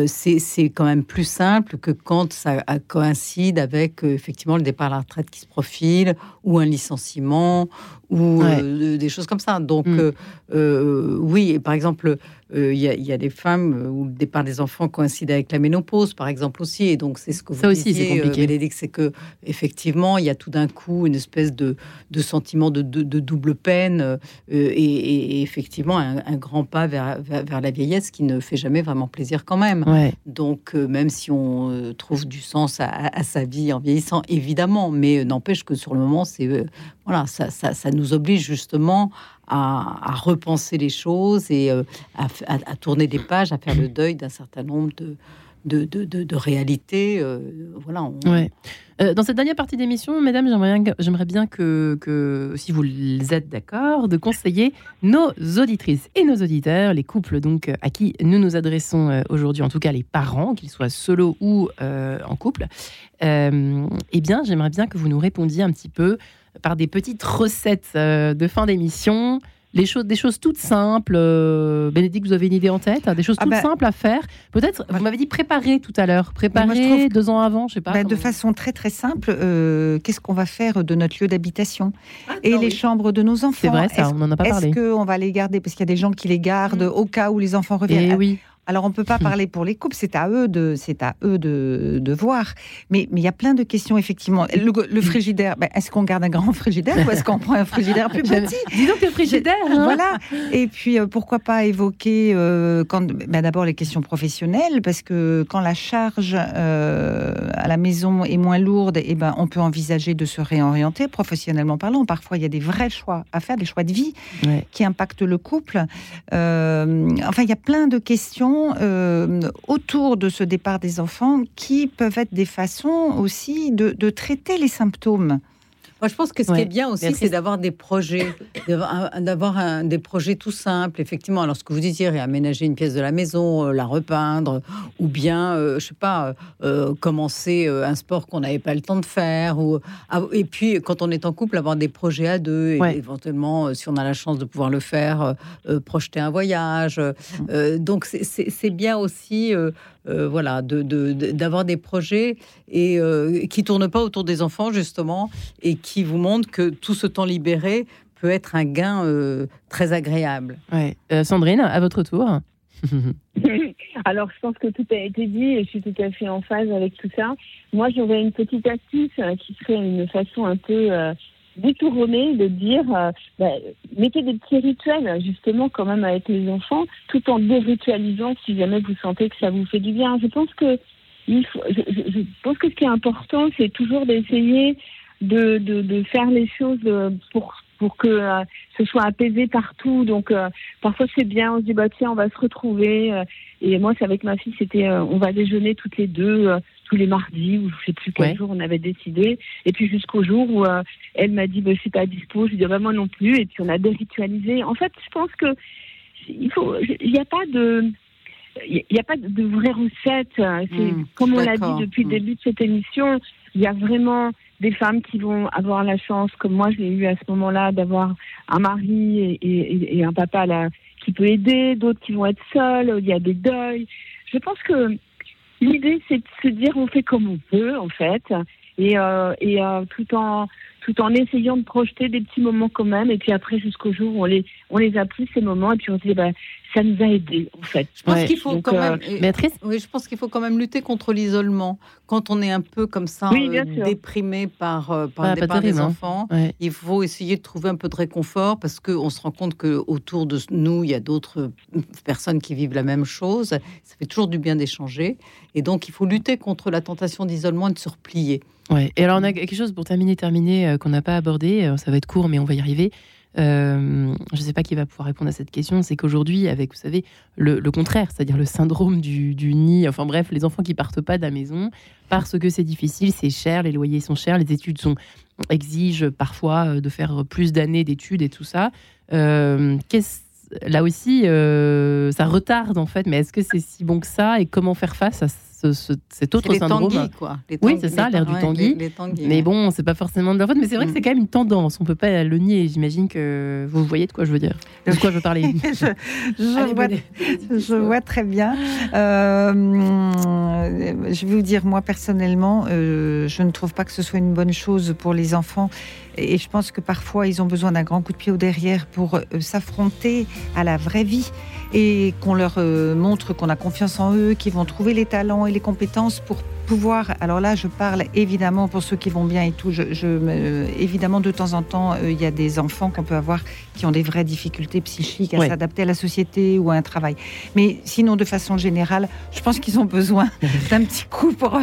C'est quand même plus simple que quand ça coïncide avec effectivement le départ à la retraite qui se profile ou un licenciement ou Ouais. euh, des choses comme ça. Donc Mm. euh, euh, oui, et par exemple, euh, il y, a- il y a des femmes où le départ des enfants coïncide avec la ménopause, par exemple aussi. Et donc c'est ce que vous Ça aussi, c'est disiez, compliqué. Bénédicte, c'est que effectivement, il y a tout d'un coup une espèce de, de sentiment de, de- de double peine et, effectivement un, un grand pas vers, vers, vers la vieillesse qui ne fait jamais vraiment plaisir quand même. Ouais. Donc, même si on trouve du sens à, à- à sa vie en vieillissant, évidemment, mais n'empêche que sur le moment, c'est voilà, ça, ça, nous oblige justement à, repenser les choses et euh, à, tourner des pages, à faire le deuil d'un certain nombre de, de, de, réalités. euh, voilà. Euh, dans cette dernière partie d'émission, mesdames, j'aimerais bien, que, que, si vous êtes d'accord, de conseiller nos auditrices et nos auditeurs, les couples donc à qui nous nous adressons aujourd'hui, en tout cas les parents, qu'ils soient solo ou en couple. Eh bien, j'aimerais bien que vous nous répondiez un petit peu par des petites recettes euh, de fin d'émission. Les choses, des choses toutes simples. Euh, Bénédicte, vous avez une idée en tête hein, Des choses Ah toutes bah- simples à faire. Peut-être, vous m'avez dit préparer tout à l'heure. Préparer deux ans avant, je sais pas. Bah, de façon très très simple, euh, qu'est-ce qu'on va faire de notre lieu d'habitation et Ah les oui. chambres de nos enfants C'est vrai, ça, on n'en a pas parlé. Est-ce qu'on va les garder? Parce qu'il y a des gens qui les gardent au cas où les enfants reviennent Et oui, Alors on peut pas parler pour les couples, c'est à eux de, c'est à eux de, de voir. Mais mais il y a plein de questions effectivement. Le, le frigidaire, ben, est-ce qu'on garde un grand frigidaire ou est-ce qu'on prend un frigidaire plus petit? dis donc le frigidaire. hein. Voilà. Et puis, euh, pourquoi pas évoquer euh, quand, ben, d'abord les questions professionnelles, parce que quand la charge euh, à la maison est moins lourde, et ben, on peut envisager de se réorienter professionnellement parlant. Parfois, il y a des vrais choix à faire, des choix de vie Ouais. qui impactent le couple. Enfin, il y a plein de questions euh, autour de ce départ des enfants qui peuvent être des façons aussi de, de traiter les symptômes. Moi, je pense que ce Ouais. qui est bien aussi, c'est d'avoir des projets, d'avoir des projets tout simples. Effectivement, alors ce que vous disiez, réaménager une pièce de la maison, euh, la repeindre, ou bien, euh, je sais pas, euh, commencer euh, un sport qu'on n'avait pas le temps de faire. Ou, et puis, quand on est en couple, avoir des projets à deux, et Ouais. éventuellement, si on a la chance de pouvoir le faire, projeter un voyage. Euh, donc, c'est bien aussi. Euh, voilà, de- de- de- d'avoir des projets et euh, qui tournent pas autour des enfants justement et qui vous montrent que tout ce temps libéré peut être un gain euh, très agréable. Ouais. Euh, Sandrine, à votre tour. Alors, je pense que tout a été dit et je suis tout à fait en phase avec tout ça. Moi, j'aurais une petite astuce euh, qui serait une façon un peu détournée de dire euh, bah, mettez des petits rituels, justement, quand même, avec les enfants, tout en déritualisant si jamais vous sentez que ça vous fait du bien. Je pense que, il faut- je, pense que ce qui est important, c'est toujours d'essayer de, de, faire les choses euh, pour pour que euh, ce soit apaisé partout. Donc parfois c'est bien, on se dit bah tiens on va se retrouver. et moi c'est avec ma fille, c'était on va déjeuner toutes les deux tous les mardis ou je sais plus quel Ouais. jour on avait décidé. Et puis jusqu'au jour où euh, elle m'a dit bah, je suis pas dispo, je lui dis bah, moi non plus. Et puis on a déritualisé. En fait je pense que il faut, il n'y a pas de il n'y a pas de vraie recette. C'est Mm, comme on l'a dit depuis le Mm. début de cette émission, il y a vraiment des femmes qui vont avoir la chance, comme moi je l'ai eu à ce moment-là, d'avoir un mari et, et- et un papa là qui peut aider, d'autres qui vont être seuls, il y a des deuils. Je pense que l'idée c'est de se dire on fait comme on peut en fait, et, euh, et euh, tout en tout en essayant de projeter des petits moments quand même, et puis après jusqu'au jour où on les on les a pris ces moments, et puis on se dit bah ça nous a aidés en fait. Je pense Ouais. qu'il faut Donc, quand euh, même. Béatrice Oui, je pense qu'il faut quand même lutter contre l'isolement. Quand on est un peu comme ça, Oui, euh, déprimé par, euh, par Ah, le pas départ terrible, des hein. enfants, Ouais. il faut essayer de trouver un peu de réconfort parce qu'on se rend compte que autour de nous, il y a d'autres euh, personnes qui vivent la même chose. Ça fait toujours du bien d'échanger. Et donc, il faut lutter contre la tentation d'isolement et de se replier. Ouais. Et alors, on a quelque chose pour terminer, terminer, qu'on n'a pas abordé. Euh, ça va être court, mais on va y arriver. Euh, je ne sais pas qui va pouvoir répondre à cette question. C'est qu'aujourd'hui, avec, vous savez, le, contraire, c'est-à-dire le syndrome du, du nid, enfin bref, les enfants qui partent pas de la maison parce que c'est difficile, c'est cher, les loyers sont chers, les études sont exigent parfois euh, de faire plus d'années d'études et tout ça. Euh, là aussi, ça retarde en fait, mais est-ce que c'est si bon que ça et comment faire face à ce- ce- cet autre les syndrome tanguis, quoi. Les Oui, c'est ça, l'air du tanguy. les- les tanguis, Mais bon, c'est pas forcément de leur faute, mais c'est vrai que Mm. c'est quand même une tendance. On peut pas le nier. J'imagine que vous voyez de quoi je veux dire. De quoi je veux parler. je, je Allez, vois, Bonnet. je vois très bien. Euh, je vais vous dire, moi personnellement, euh, je ne trouve pas que ce soit une bonne chose pour les enfants. Et je pense que parfois, ils ont besoin d'un grand coup de pied au derrière pour euh, s'affronter à la vraie vie et qu'on leur euh, montre qu'on a confiance en eux, qu'ils vont trouver les talents et les compétences pour alors là je parle évidemment pour ceux qui vont bien et tout, évidemment de temps en temps euh, il y a des enfants qu'on peut avoir qui ont des vraies difficultés psychiques à s'adapter à la société ou à un travail. Mais sinon de façon générale, je pense qu'ils ont besoin d'un petit coup pour,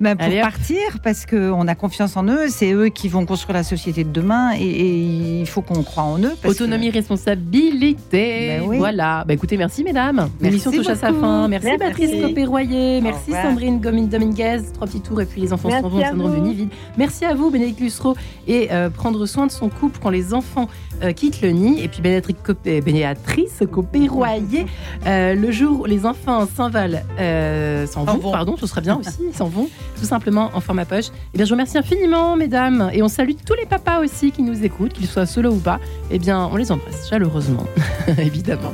ben, partir parce qu'on a confiance en eux, c'est eux qui vont construire la société de demain et, il faut qu'on croit en eux. Autonomie, responsabilité, ben voilà. Bah, écoutez, merci mesdames. L'émission touche à sa fin. Merci, merci. Patrice Copé-Royer, merci Sandrine Gomin-Dominguez trois petits tours, et puis les enfants Merci seront en nid vide. Merci à vous, Bénédicte Lussereau, et euh, prendre soin de son couple quand les enfants euh, quittent le nid. Et puis Bénédicte Copé, euh, Bénéatrice Copé-Royer, le jour où les enfants s'en s'en vont, vont, pardon, ce serait bien aussi, s'en vont, tout simplement en format poche. Et bien, je vous remercie infiniment, mesdames, et on salue tous les papas aussi qui nous écoutent, qu'ils soient solo ou pas. Eh bien, on les embrasse chaleureusement, évidemment.